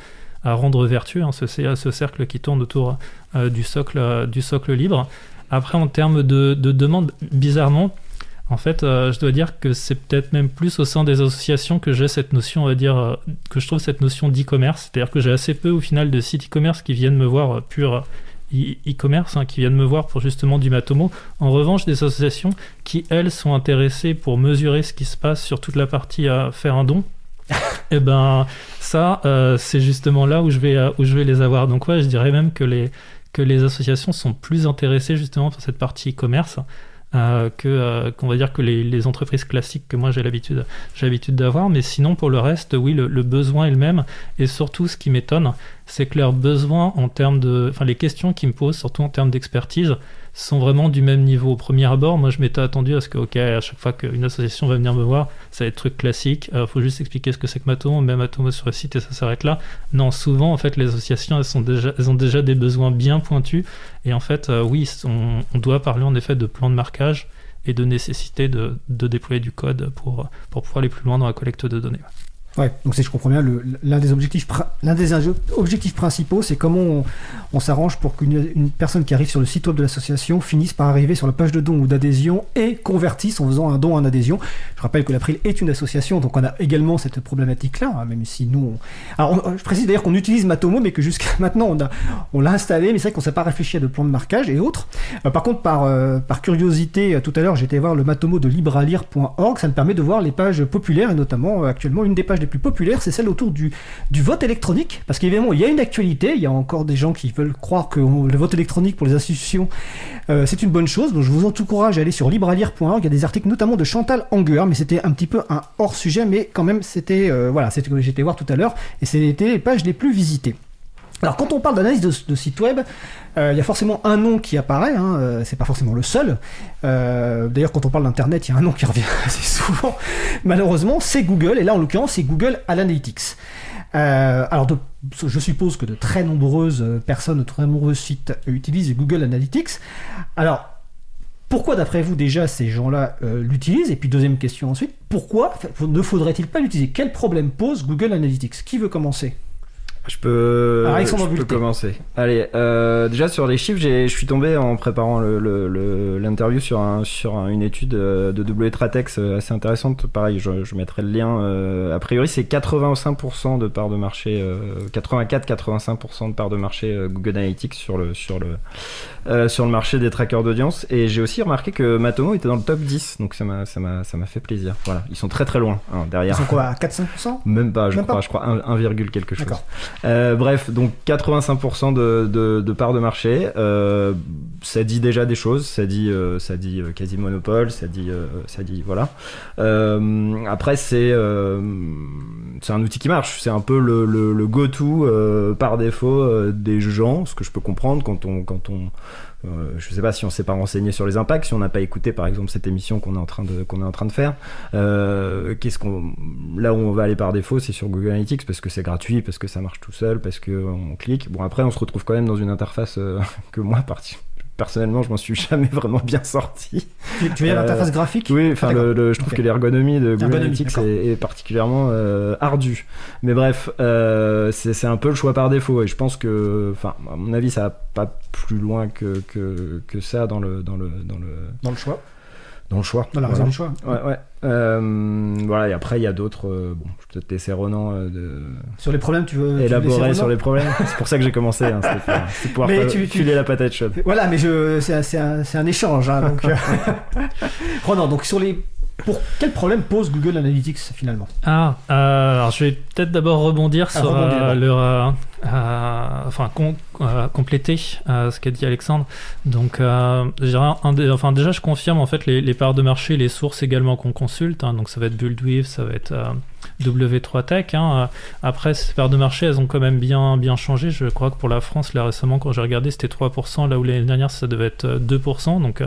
rendre vertueux hein, ce, ce cercle qui tourne autour euh, du socle, euh, du socle libre. Après, en termes de, de demande, bizarrement, en fait, je dois dire que c'est peut-être même plus au sein des associations que j'ai cette notion, on va dire, que je trouve cette notion d'e-commerce. C'est-à-dire que j'ai assez peu, au final, de sites e-commerce qui viennent me voir pur e-commerce, hein, qui viennent me voir pour justement du Matomo. En revanche, des associations qui, elles, sont intéressées pour mesurer ce qui se passe sur toute la partie à faire un don. Et ben, ça, euh, c'est justement là où je vais, euh, où je vais les avoir. Donc ouais, je dirais même que les que les associations sont plus intéressées justement par cette partie e-commerce euh, que euh, qu'on va dire que les, entreprises classiques que moi j'ai l'habitude j'ai l'habitude d'avoir. Mais sinon pour le reste oui le, le besoin est le même. Et surtout ce qui m'étonne c'est que leurs besoins en termes de enfin les questions qu'ils me posent surtout en termes d'expertise sont vraiment du même niveau au premier abord moi je m'étais attendu à ce que ok à chaque fois qu'une association va venir me voir ça va être truc classique euh, faut juste expliquer ce que c'est que Matomo même Matomo sur le site et ça s'arrête là non, souvent, en fait, les associations, elles, ont déjà des besoins bien pointus. Et en fait, euh, oui, on, on doit parler en effet de plan de marquage et de nécessité de, de déployer du code pour, pour pouvoir aller plus loin dans la collecte de données. Ouais, donc c'est, je comprends bien, l'un des objectifs, des objectifs principaux, c'est comment on, s'arrange pour qu'une une personne qui arrive sur le site web de l'association finisse par arriver sur la page de don ou d'adhésion et convertisse en faisant un don en adhésion. Je rappelle que l'April est une association, donc on a également cette problématique-là, hein, même si nous... on- Alors, je précise d'ailleurs qu'on utilise Matomo, mais que jusqu'à maintenant, on, l'a installé, mais c'est vrai qu'on s'est pas réfléchi à de plans de marquage et autres. Euh, par contre, par, euh, curiosité, euh, tout à l'heure, j'étais voir le Matomo de libralire.org, ça me permet de voir les pages populaires, et notamment, actuellement, une des pages les plus populaires, c'est celle autour du, vote électronique, parce qu'évidemment, il y a une actualité, il y a encore des gens qui veulent croire que le vote électronique pour les institutions, euh, c'est une bonne chose, donc je vous encourage à aller sur libralire.org, il y a des articles notamment de Chantal Anguer, mais c'était un petit peu un hors-sujet, mais quand même, c'était, euh, voilà, c'était ce que j'étais voir tout à l'heure, et c'était les pages les plus visitées. Alors quand on parle d'analyse de, de site web, euh, il y a forcément un nom qui apparaît, hein, euh, c'est pas forcément le seul. Euh, D'ailleurs quand on parle d'internet, il y a un nom qui revient assez souvent. Malheureusement, c'est Google, et là en l'occurrence c'est Google Analytics. Euh, alors je suppose que de très nombreuses personnes, de très nombreux sites utilisent Google Analytics. Alors pourquoi d'après vous déjà ces gens-là l'utilisent? Et puis deuxième question ensuite, pourquoi ne faudrait-il pas l'utiliser? Quel problème pose Google Analytics? Qui veut commencer? Je peux, Alexandre je peux commencer. Allez, euh, déjà sur les chiffres, je suis tombé en préparant l'interview sur, un, sur un- une étude euh, de W Tratex euh, assez intéressante. Pareil, je, je mettrai le lien. euh, a priori, c'est 85% de part de marché, euh, 84-85% de part de marché Google Analytics sur le, sur, le, sur le marché des trackers d'audience. Et j'ai aussi remarqué que Matomo était dans le top 10, donc ça m'a fait plaisir. Voilà, ils sont très très loin hein, Ils derrière. sont quoi, à 4-5% Même pas, je Même crois, pas je crois 1, 1, quelque chose. D'accord. Euh, bref, donc 85% de, part de marché, euh, ça dit déjà des choses, ça dit, euh, ça dit quasi monopole, ça dit, ça dit voilà. Après, c'est c'est un outil qui marche, c'est un peu le, le, go-to par défaut des gens, ce que je peux comprendre quand on, quand on euh, je sais pas si on s'est pas renseigné sur les impacts, si on n'a pas écouté par exemple cette émission qu'on est en train de qu'on est en train de faire. Euh, Qu'est-ce qu'on là où on va aller par défaut, c'est sur Google Analytics parce que c'est gratuit, parce que ça marche tout seul, parce que on clique. Bon après on se retrouve quand même dans une interface euh, que moi parti personnellement je m'en suis jamais vraiment bien sorti. Tu, tu veux dire Euh, l'interface graphique Oui, enfin, Ah, d'accord. le- le- je trouve que l'ergonomie de Google Analytics est, est particulièrement euh, ardue. Mais bref, euh, c'est c'est un peu le choix par défaut. Et je pense que, enfin, à mon avis, ça va pas plus loin que, que, que ça dans le, dans le, dans le, Dans le choix, dans le choix. dans la Voilà. raison du choix. Ouais, ouais. Euh, voilà, et après, il y a d'autres. euh, bon, je vais peut-être laisser Ronan euh, de Sur les problèmes, tu veux. tu élaborer Ronan sur les problèmes. c'est pour ça que j'ai commencé. Hein, C'était pour, pouvoir tu- tu- filer la patate chaude. Voilà, mais je, c'est, un- c'est un, c'est un échange. Hein, donc, euh, Ronan, donc sur les. Pour quel problème pose Google Analytics finalement? Ah, euh, alors je vais peut-être d'abord rebondir Ah, sur rebondir, euh, leur, euh, enfin com- compléter ce qu'a dit Alexandre. Donc, un enfin déjà je confirme en fait les, les parts de marché, les sources également qu'on consulte. hein. donc ça va être Buildweave, ça va être euh, W3 Tech. hein. Après ces parts de marché, elles ont quand même bien bien changé. Je crois que pour la France là récemment quand j'ai regardé c'était 3%, là où l'année dernière ça devait être euh, 2%. Donc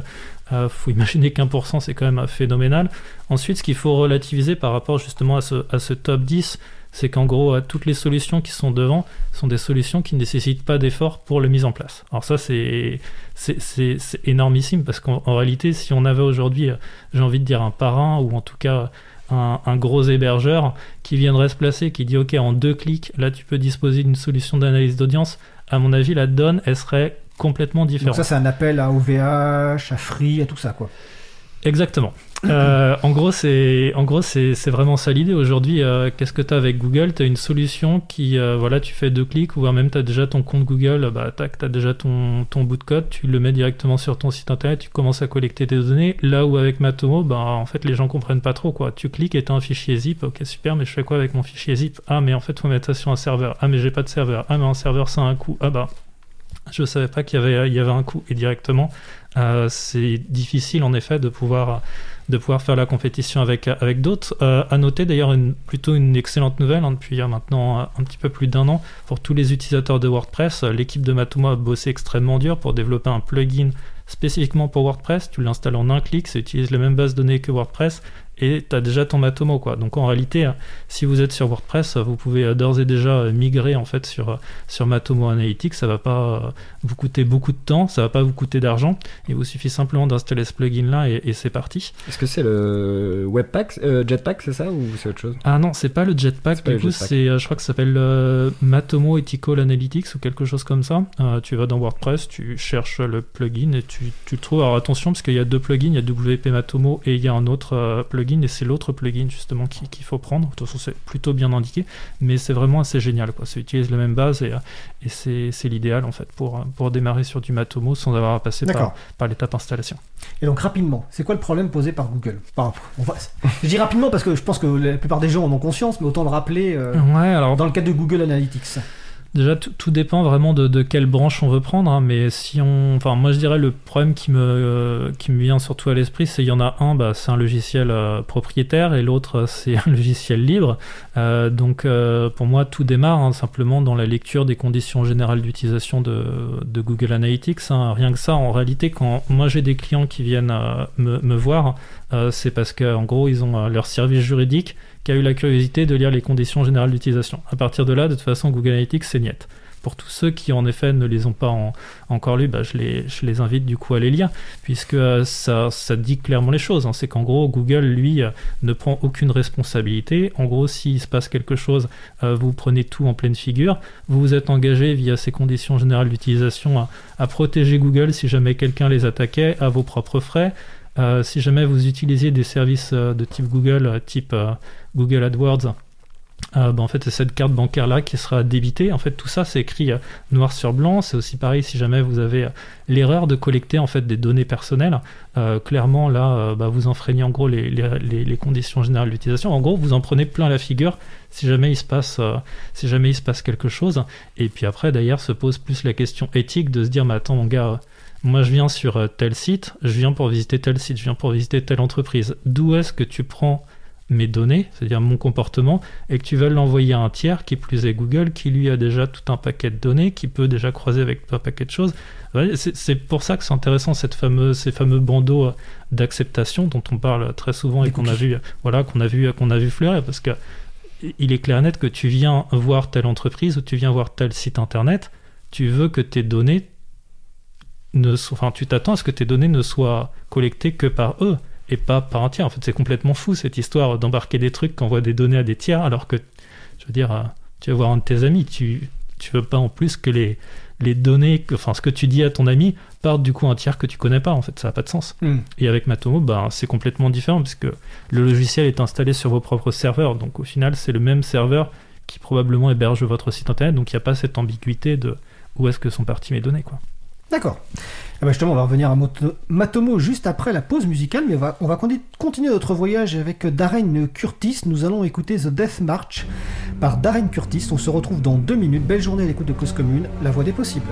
euh, faut imaginer qu'un pour cent c'est quand même phénoménal. Ensuite, ce qu'il faut relativiser par rapport justement à ce, à ce top 10, c'est qu'en gros, euh, toutes les solutions qui sont devant sont des solutions qui ne nécessitent pas d'effort pour la mise en place. Alors ça, c'est énormissime parce qu'en en réalité, si on avait aujourd'hui, euh, j'ai envie de dire un parrain ou en tout cas un, un gros hébergeur qui viendrait se placer, qui dit OK, en deux clics, là tu peux disposer d'une solution d'analyse d'audience, à mon avis, la donne, elle serait complètement Donc différente. ça, c'est un appel à OVH, à Free, à tout ça, quoi. Exactement. Euh, en gros, c'est en gros c'est c'est vraiment ça l'idée. Aujourd'hui, euh, qu'est-ce que tu as avec Google? Tu as une solution qui, euh, voilà, tu fais deux clics ou même tu as déjà ton compte Google, bah, tac, tu as déjà ton, ton bout de code, tu le mets directement sur ton site internet, tu commences à collecter tes données. Là où avec Matomo, bah, en fait, les gens comprennent pas trop. quoi. Tu cliques et tu as un fichier zip, ok, super, mais je fais quoi avec mon fichier zip? Ah, mais en fait, faut mettre ça sur un serveur. Ah, mais j'ai pas de serveur. Ah, mais un serveur, ça a un coût. Ah, bah. Je savais pas qu'il y avait, y avait un coût et directement, euh, c'est difficile en effet de pouvoir de pouvoir faire la compétition avec, avec d'autres. Euh, noter d'ailleurs une, plutôt une excellente nouvelle hein, depuis maintenant euh, un petit peu plus d'un an pour tous les utilisateurs de WordPress. euh, L'équipe de Matomo a bossé extrêmement dur pour développer un plugin spécifiquement pour WordPress. Tu l'installes en un clic, ça utilise les mêmes bases de données que WordPress et tu as déjà ton Matomo. Quoi. Donc en réalité, euh, si vous êtes sur WordPress, vous pouvez euh, d'ores et déjà euh, migrer en fait sur, euh, sur Matomo Analytics. Ça va pas vous coûter beaucoup de temps, ça va pas vous coûter d'argent. Il vous suffit simplement d'installer ce plugin là et, et c'est parti. Est-ce que c'est le Webpack, euh, Jetpack, c'est ça ou c'est autre chose? Ah non, c'est pas le Jetpack, du coup, c'est, je crois que ça s'appelle euh, Matomo Ethical Analytics ou quelque chose comme ça. Euh, tu vas dans WordPress, tu cherches le plugin et tu, tu le trouves. Alors attention, parce qu'il y a deux plugins, il y a WP Matomo et il y a un autre euh, plugin, et c'est l'autre plugin justement qui- qu'il faut prendre. De toute façon, c'est plutôt bien indiqué, mais c'est vraiment assez génial. Quoi. Ça utilise la même base et, et c'est, l'idéal en fait pour, pour démarrer sur du Matomo sans avoir à passer par, l'étape installation. Et donc rapidement, c'est quoi le problème posé par Google? On va- Je dis rapidement parce que je pense que la plupart des gens en ont conscience, mais autant le rappeler euh, Ouais, alors dans le cadre de Google Analytics. Déjà, tout, dépend vraiment de, quelle branche on veut prendre, hein, mais si on, enfin, moi je dirais le problème qui me, euh, qui me vient surtout à l'esprit, c'est il y en a un, bah, c'est un logiciel euh, propriétaire et l'autre euh, c'est un logiciel libre. Donc pour moi, tout démarre hein, simplement dans la lecture des conditions générales d'utilisation de, Google Analytics. hein. Rien que ça, en réalité, quand moi j'ai des clients qui viennent me, me voir, c'est parce qu'en gros ils ont leur service juridique qui a eu la curiosité de lire les conditions générales d'utilisation. À partir de là, de toute façon, Google Analytics, c'est niet. pour tous ceux qui en effet ne les ont pas encore lus, bah, je, les, invite du coup à les lire, puisque ça, ça dit clairement les choses. Hein. C'est qu'en gros, Google, lui, ne prend aucune responsabilité. En gros, s'il se passe quelque chose, vous prenez tout en pleine figure. Vous vous êtes engagé via ces conditions générales d'utilisation à protéger Google si jamais quelqu'un les attaquait à vos propres frais. Euh, si jamais vous utilisez des services euh, de type Google, euh, type Google AdWords, bah, en fait, c'est cette carte bancaire là qui sera débitée. En fait, tout ça, c'est écrit noir sur blanc. C'est aussi pareil si jamais vous avez l'erreur de collecter en fait des données personnelles. clairement, là, bah, vous enfreignez en gros les, les, conditions générales d'utilisation. En gros, vous en prenez plein la figure si jamais il se passe, si jamais il se passe quelque chose. Et puis après, d'ailleurs, se pose plus la question éthique de se dire, mais attends, mon gars moi je viens sur euh, tel site, je viens pour visiter tel site, je viens pour visiter telle entreprise. D'où est-ce que tu prends mes données, c'est-à-dire mon comportement, et que tu veux l'envoyer à un tiers, qui plus est Google, qui lui a déjà tout un paquet de données, qui peut déjà croiser avec un paquet de choses. C'est pour ça que c'est intéressant cette fameuse, ces fameux bandeaux euh, d'acceptation dont on parle très souvent et qu'on a vu, voilà, qu'on a vu, qu'on a vu fleurir, parce que il est clair et net que tu viens voir telle entreprise ou tu viens voir tel site internet, tu veux que tes données enfin, tu t'attends à ce que tes données ne soient collectées que par eux et pas par un tiers. En fait, c'est complètement fou cette histoire d'embarquer des trucs, qu'envoie des données à des tiers, alors que, je veux dire, euh, tu vas voir un de tes amis, tu, tu veux pas en plus que les, les données, enfin, ce que tu dis à ton ami partent du coup un tiers que tu connais pas. En fait, ça n'a pas de sens. Hmm. Et avec Matomo, bah, c'est complètement différent puisque le logiciel est installé sur vos propres serveurs. Donc, au final, c'est le même serveur qui probablement héberge votre site internet. Donc, il n'y a pas cette ambiguïté de où est-ce que sont parties mes données, quoi. D'accord. Eh ben, justement, on va revenir à Matomo juste après la pause musicale, mais on va, on va continuer notre voyage avec Darren Curtis. Nous allons écouter The Death March par Darren Curtis. On se retrouve dans deux minutes. Belle journée à l'écoute de Cause Commune, la voix des possibles.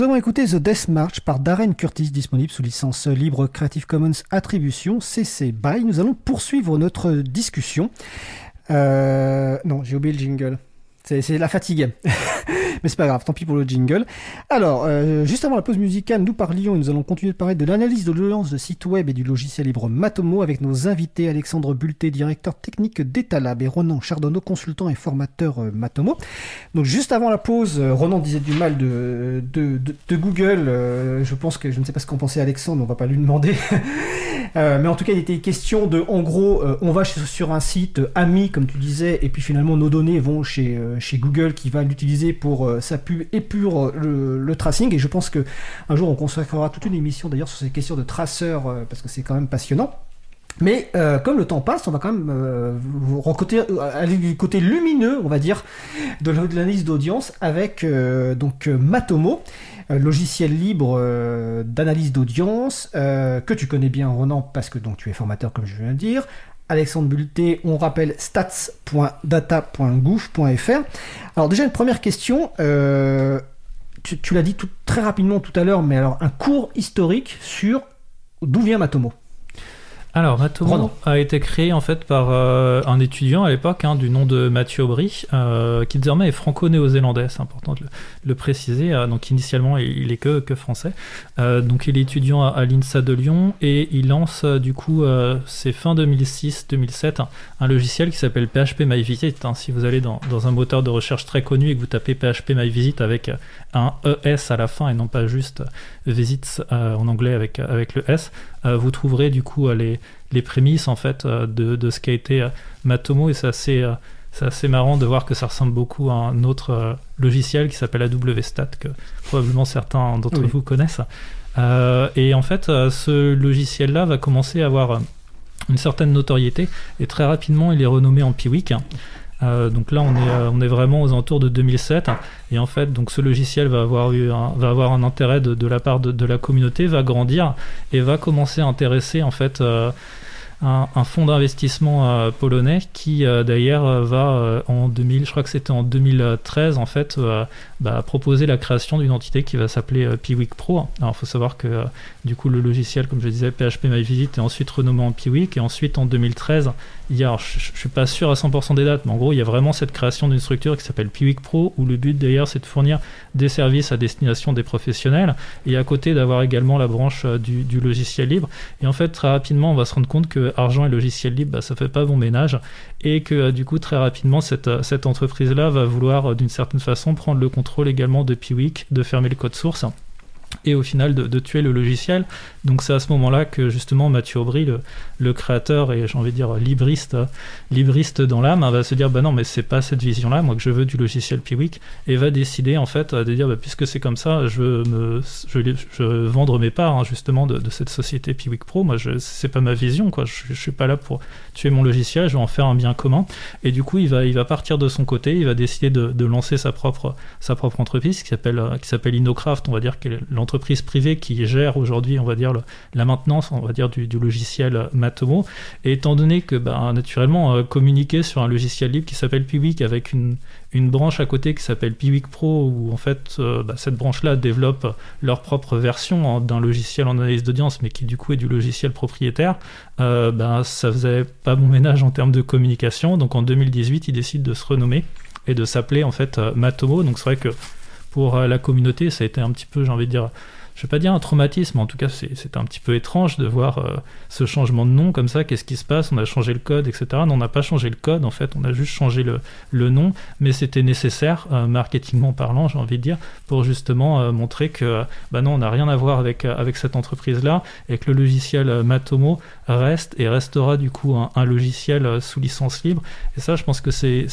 Nous avons écouté The Death March par Darren Curtis, disponible sous licence libre Creative Commons Attribution CC BY. Nous allons poursuivre notre discussion. Euh, non, j'ai oublié le jingle. C'est la fatigue. Mais c'est pas grave, tant pis pour le jingle. Alors, euh, juste avant la pause musicale, nous parlions et nous allons continuer de parler de l'analyse de l'audience de site web et du logiciel libre Matomo avec nos invités Alexandre Bulté, directeur technique d'Etalab et Ronan Chardonneau, consultant et formateur euh, Matomo. Donc juste avant la pause, euh, Ronan disait du mal de, de, Google. je pense que je ne sais pas ce qu'en pensait Alexandre, on va pas lui demander. mais en tout cas, il était question de, en gros, on va sur un site ami, comme tu disais, et puis finalement nos données vont chez, chez Google qui va l'utiliser pour sa pub épure le, le, tracing. Et je pense que un jour on consacrera toute une émission d'ailleurs sur ces questions de traceurs euh, parce que c'est quand même passionnant. Mais euh, comme le temps passe, on va quand même euh, aller du côté lumineux, on va dire, de l'analyse d'audience avec donc Matomo, logiciel libre d'analyse d'audience que tu connais bien Ronan parce que donc tu es formateur comme je viens de dire, Alexandre Bulté, on rappelle stats.data.gouv.fr. Alors déjà une première question, euh, tu, l'as dit très rapidement tout à l'heure, mais alors un cours historique sur d'où vient Matomo? Alors, Matomo a été créé en fait par euh, un étudiant à l'époque hein, du nom de Mathieu Aubry, euh, qui désormais est franco-néo-zélandais, c'est important de le, le préciser. Euh, donc, initialement, il, il est que, que français. Donc, il est étudiant à, à l'INSA de Lyon et il lance du coup, c'est fin 2006-2007, un, un logiciel qui s'appelle PHP My Visit. hein. si vous allez dans, dans un moteur de recherche très connu et que vous tapez PHP My Visit avec un ES à la fin et non pas juste Visits en anglais avec, avec le S, vous trouverez du coup euh, les, les prémices en fait euh, de, de ce qu'a été euh, Matomo et c'est assez, euh, marrant de voir que ça ressemble beaucoup à un autre euh, logiciel qui s'appelle AWStat que probablement certains d'entre Oui. vous connaissent. Euh, et en fait, euh, ce logiciel-là va commencer à avoir euh, une certaine notoriété et très rapidement il est renommé en Piwik. Euh, donc là, on est, euh, on est vraiment aux alentours de 2007. Et en fait, donc ce logiciel va avoir, un, intérêt de, la part de, la communauté, va grandir et va commencer à intéresser en fait euh, un, fonds d'investissement polonais qui d'ailleurs va en 2000, je crois que c'était en 2013 en fait, bah, proposer la création d'une entité qui va s'appeler Piwik Pro. Alors il faut savoir que du coup le logiciel, comme je disais, PHP MyVisit est ensuite renommé en Piwik et ensuite en 2013 je, je suis pas sûr à 100% des dates, mais en gros, il y a vraiment cette création d'une structure qui s'appelle Piwik Pro, où le but d'ailleurs, c'est de fournir des services à destination des professionnels, et à côté d'avoir également la branche euh, du, logiciel libre. Et en fait, très rapidement, on va se rendre compte que argent et logiciel libre, bah, ça fait pas bon ménage, et que euh, du coup, très rapidement, cette, euh, cette entreprise-là va vouloir, d'une certaine façon, prendre le contrôle également de Piwik, de fermer le code source et au final de, tuer le logiciel. Donc c'est à ce moment-là que justement Mathieu Aubry, le, créateur et j'ai envie de dire libriste, libriste dans l'âme, hein, va se dire bah non mais c'est pas cette vision-là, moi que je veux du logiciel Piwik, et va décider en fait de dire bah, puisque c'est comme ça, je veux me, je, je vendre mes parts hein, justement de, cette société Piwik Pro. Moi c'est pas ma vision quoi, je, je suis pas là pour tuer mon logiciel, je vais en faire un bien commun. Et du coup il va il va partir de son côté, il va décider de, de lancer sa propre sa propre entreprise qui s'appelle qui s'appelle Innocraft, on va dire qu'elle l'entreprise privée qui gère aujourd'hui on va dire la maintenance on va dire du, logiciel Matomo. Et étant donné que bah, naturellement euh, communiquer sur un logiciel libre qui s'appelle Piwik avec une branche à côté qui s'appelle Piwik Pro où en fait euh, bah, cette branche-là développe leur propre version d'un logiciel en analyse d'audience mais qui du coup est du logiciel propriétaire, euh, bah, ça faisait pas bon ménage en termes de communication. Donc en 2018, ils décident de se renommer et de s'appeler en fait Matomo. Donc c'est vrai que pour euh, la communauté, ça a été un petit peu, j'ai envie de dire, je vais pas dire un traumatisme, en tout cas c'est- un petit peu étrange de voir euh, ce changement de nom comme ça, qu'est-ce qui se passe, on a changé le code, etc. Non, on n'a pas changé le code, en fait, on a juste changé le, nom, mais c'était nécessaire, euh, marketingment parlant, j'ai envie de dire, pour justement euh, montrer que bah non, on n'a rien à voir avec, euh, avec cette entreprise-là, et que le logiciel Matomo reste et restera du coup un, un logiciel sous licence libre. Et ça, je pense que c'est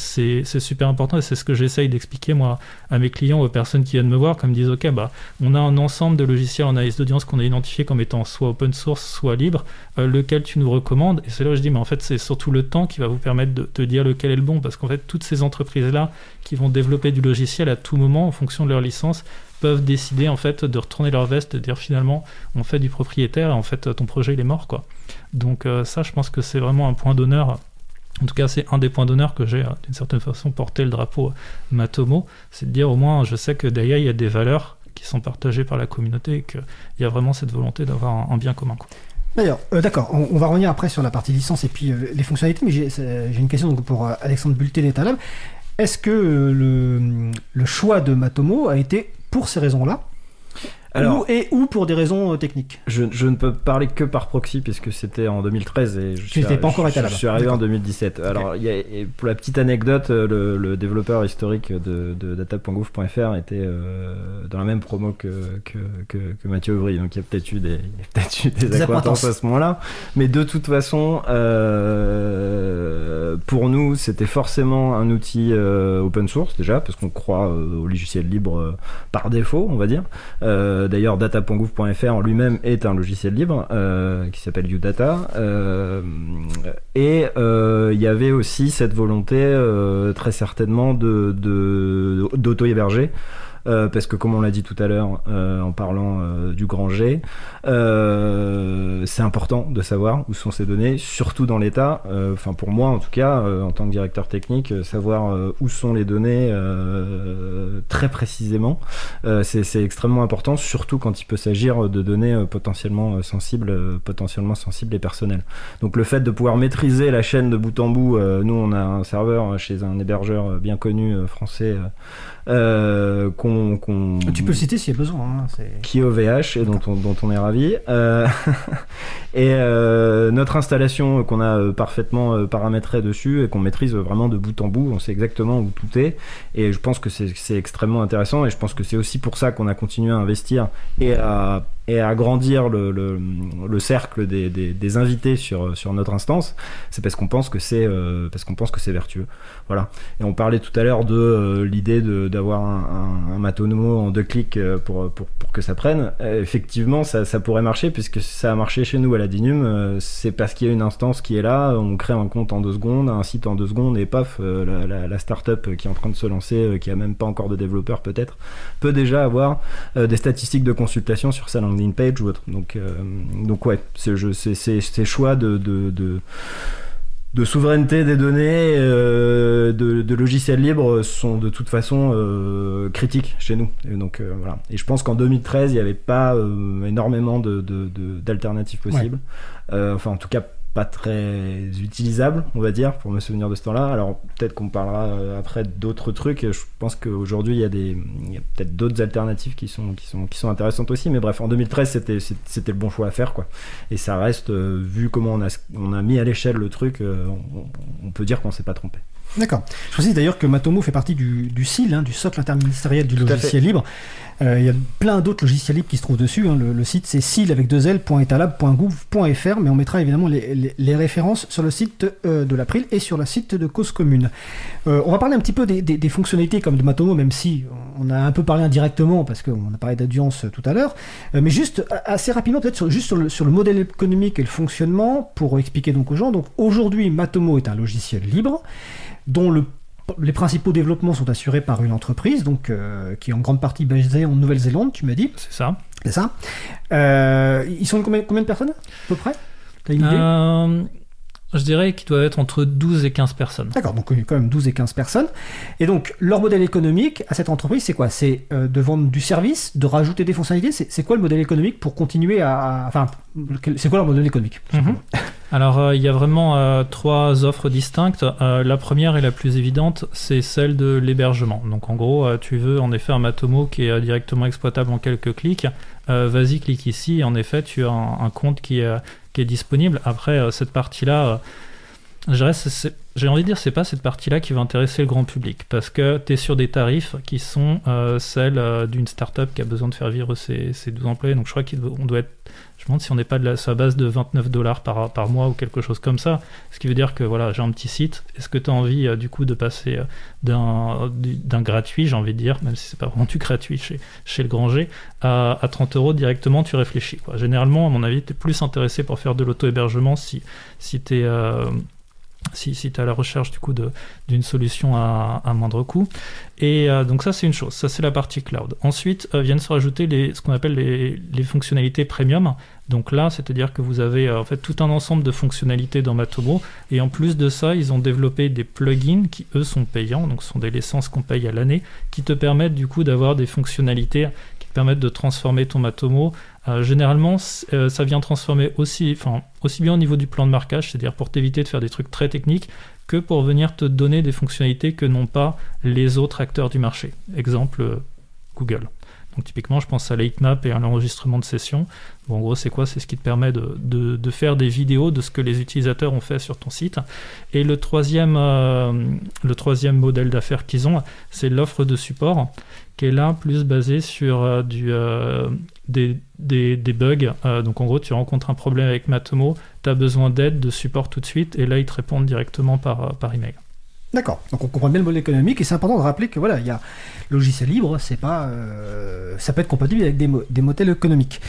super important, et c'est ce que j'essaye d'expliquer moi à mes clients, aux personnes qui viennent me voir, comme me disent, ok, bah, on a un ensemble de logiciels en analyse d'audience qu'on a identifié comme étant soit open source, soit libre, euh, lequel tu nous recommandes Et c'est là où je dis, mais en fait, c'est surtout le temps qui va vous permettre de te dire lequel est le bon, parce qu'en fait, toutes ces entreprises-là qui vont développer du logiciel à tout moment en fonction de leur licence peuvent décider en fait de retourner leur veste de dire finalement on fait du propriétaire et en fait ton projet il est mort quoi. Donc euh, ça je pense que c'est vraiment un point d'honneur en tout cas, c'est un des points d'honneur que j'ai, euh, d'une certaine façon, porté le drapeau Matomo. C'est de dire, au moins, je sais que derrière, il y a des valeurs sont partagées par la communauté et qu'il y a vraiment cette volonté d'avoir un, bien commun. D'ailleurs, euh, d'accord, on, va revenir après sur la partie licence et puis euh, les fonctionnalités, mais j'ai une question pour euh, Alexandre Bulté d'Etalab. Est-ce que le choix de Matomo a été pour ces raisons-là Alors- ou, et ou pour des raisons euh, techniques Je, je ne peux parler que par proxy puisque c'était en 2013 et je suis, pas encore je- je, suis arrivé en D'accord. 2017. Alors, y a- et pour la petite anecdote, euh, le, le développeur historique de, de data.gouv.fr était euh, dans la même promo que, que, que, que Mathieu Aubry, donc il y a peut-être eu des, peut-être eu des Des acquaintances à ce moment-là. Mais de toute façon, euh, pour nous, c'était forcément un outil euh, open source déjà, parce qu'on croit euh, au logiciel libre par défaut, on va dire. Euh, D'ailleurs, data.gouv.fr en lui-même est un logiciel libre euh, qui s'appelle UData. Euh, et euh, il y avait aussi cette volonté très certainement d'auto-héberger. Euh, parce que comme on l'a dit tout à l'heure euh, en parlant euh, du grand G, euh, c'est important de savoir où sont ces données, surtout dans l'état. euh, Enfin pour moi en tout cas, en tant que directeur technique, savoir où sont les données très précisément, c'est extrêmement important, surtout quand il peut s'agir de données potentiellement sensibles, potentiellement sensibles et personnelles. Donc le fait de pouvoir maîtriser la chaîne de bout en bout, nous on a un serveur chez un hébergeur bien connu français euh, qu'on qu'on- Tu peux le citer s'il y a besoin. hein, c'est- qui est OVH et dont on, dont on est ravi. Euh, et euh, notre installation euh, qu'on a parfaitement paramétrée dessus et qu'on maîtrise vraiment de bout en bout, on sait exactement où tout est. Et je pense que c'est c'est extrêmement intéressant et je pense que c'est aussi pour ça qu'on a continué à investir et à, et agrandir le, le, le cercle des, des, des invités sur, sur notre instance. C'est parce qu'on pense que c'est euh, parce qu'on pense que c'est vertueux. Voilà. Et on parlait tout à l'heure de euh, l'idée d'avoir un, un, un Matomo en deux clics euh, pour, pour, pour que ça prenne. Euh, effectivement, ça, ça pourrait marcher puisque ça a marché chez nous à la Dinum. Euh, c'est parce qu'il y a une instance qui est là, on crée un compte en deux secondes, un site en deux secondes et paf, la, la, start-up qui est en train de se lancer, qui a même pas encore de développeurs peut-être, peut déjà avoir des statistiques de consultation sur sa landing page ou autre. Donc, euh, donc ouais, c'est je- c'est- c'est- ces choix de, de, de de souveraineté des données, euh, de, de logiciels libres sont de toute façon euh, critiques chez nous. Et donc euh, voilà. Et je pense qu'en 2013, il n'y avait pas énormément de, de- de- d'alternatives possibles. Enfin, en tout cas, pas très utilisables, on va dire, pour me souvenir de ce temps-là. Alors peut-être qu'on parlera euh, après d'autres trucs. Je pense qu'aujourd'hui, il y a des, peut-être d'autres alternatives qui sont, qui sont, qui sont intéressantes aussi. Mais bref, en 2013, c'était, c'était le bon choix à faire, quoi. Et ça reste, euh, vu comment on a, on a mis à l'échelle le truc, euh, on, on peut dire qu'on s'est pas trompé. D'accord. Je précise d'ailleurs que Matomo fait partie du, du SIL, hein, du socle interministériel du Tout logiciel libre. Euh, Il y a plein d'autres logiciels libres qui se trouvent dessus. hein. Le, le site c'est sil avec deux l.etalab.gouv.fr, mais on mettra évidemment les, les- les références sur le site euh, de l'April et sur le site de Cause Commune. Euh, on va parler un petit peu des, des- des fonctionnalités comme de Matomo, même si on a un peu parlé indirectement parce qu'on a parlé d'audience tout à l'heure. Mais juste assez rapidement, peut-être sur- juste sur le, sur le modèle économique et le fonctionnement pour expliquer donc aux gens. Donc aujourd'hui, Matomo est un logiciel libre dont le les principaux développements sont assurés par une entreprise, donc euh, qui est en grande partie basée en Nouvelle-Zélande, tu m'as dit, C'est ça. c'est ça. Euh, Ils sont combien, combien de personnes, à peu près? T'as une idée? Euh, je dirais qu'il doit être entre 12 et 15 personnes. D'accord, donc quand même 12 et 15 personnes. Et donc, leur modèle économique à cette entreprise, c'est quoi? C'est euh, de vendre du service, de rajouter des fonctionnalités? C'est quoi le modèle économique pour continuer à... Enfin, c'est quoi leur modèle économique? Mhm. Alors, euh, il y a vraiment euh, trois offres distinctes. La première et la plus évidente, c'est celle de l'hébergement. Donc, en gros, tu veux en effet un Matomo qui est directement exploitable en quelques clics. Vas-y, clique ici. Et en effet, tu as un, un compte qui est, est disponible. Après, euh, cette partie-là, euh, j'ai envie de dire, c'est pas cette partie-là qui va intéresser le grand public. Parce que tu es sur des tarifs qui sont euh, celles d'une startup qui a besoin de faire vivre ses, ses 12 employés. Donc, je crois qu'on doit être je me demande si on n'est pas de sur la base de 29 dollars par, mois ou quelque chose comme ça. Ce qui veut dire que voilà, j'ai un petit site. Est-ce que tu as envie euh, du coup de passer euh, d'un, du- d'un gratuit, j'ai envie de dire, même si c'est pas vraiment gratuit chez, le Granger, à, à 30 euros directement, tu réfléchis. Quoi. Généralement, à mon avis, tu es plus intéressé pour faire de l'auto-hébergement si, si tu es. Si, tu à la recherche du coup d'une solution à, moindre coût. Et euh, donc ça c'est une chose, ça c'est la partie cloud. Ensuite euh, viennent se rajouter les, ce qu'on appelle les, les fonctionnalités premium. Donc là, c'est-à-dire que vous avez euh, en fait tout un ensemble de fonctionnalités dans Matomo. Et en plus de ça, ils ont développé des plugins qui eux sont payants, donc ce sont des licences qu'on paye à l'année, qui te permettent du coup d'avoir des fonctionnalités qui te permettent de transformer ton Matomo. Euh, généralement, euh, ça vient transformer aussi, aussi bien au niveau du plan de marquage, c'est-à-dire pour t'éviter de faire des trucs très techniques, que pour venir te donner des fonctionnalités que n'ont pas les autres acteurs du marché. Exemple, euh, Google. Donc typiquement, je pense à l'Heatmap et à l'enregistrement de session. Bon, en gros, c'est quoi? C'est ce qui te permet de, de- faire des vidéos de ce que les utilisateurs ont fait sur ton site. Et le troisième, le troisième modèle d'affaires qu'ils ont, c'est l'offre de support, qui est là plus basée sur euh, du, euh, des, des- bugs. Euh, donc en gros, tu rencontres un problème avec Matomo, tu as besoin d'aide, de support tout de suite, et là, ils te répondent directement par email. D'accord. Donc on comprend bien le modèle économique et c'est important de rappeler que voilà, il y a logiciel libre, c'est pas, euh, ça peut être compatible avec des, mo- des modèles économiques.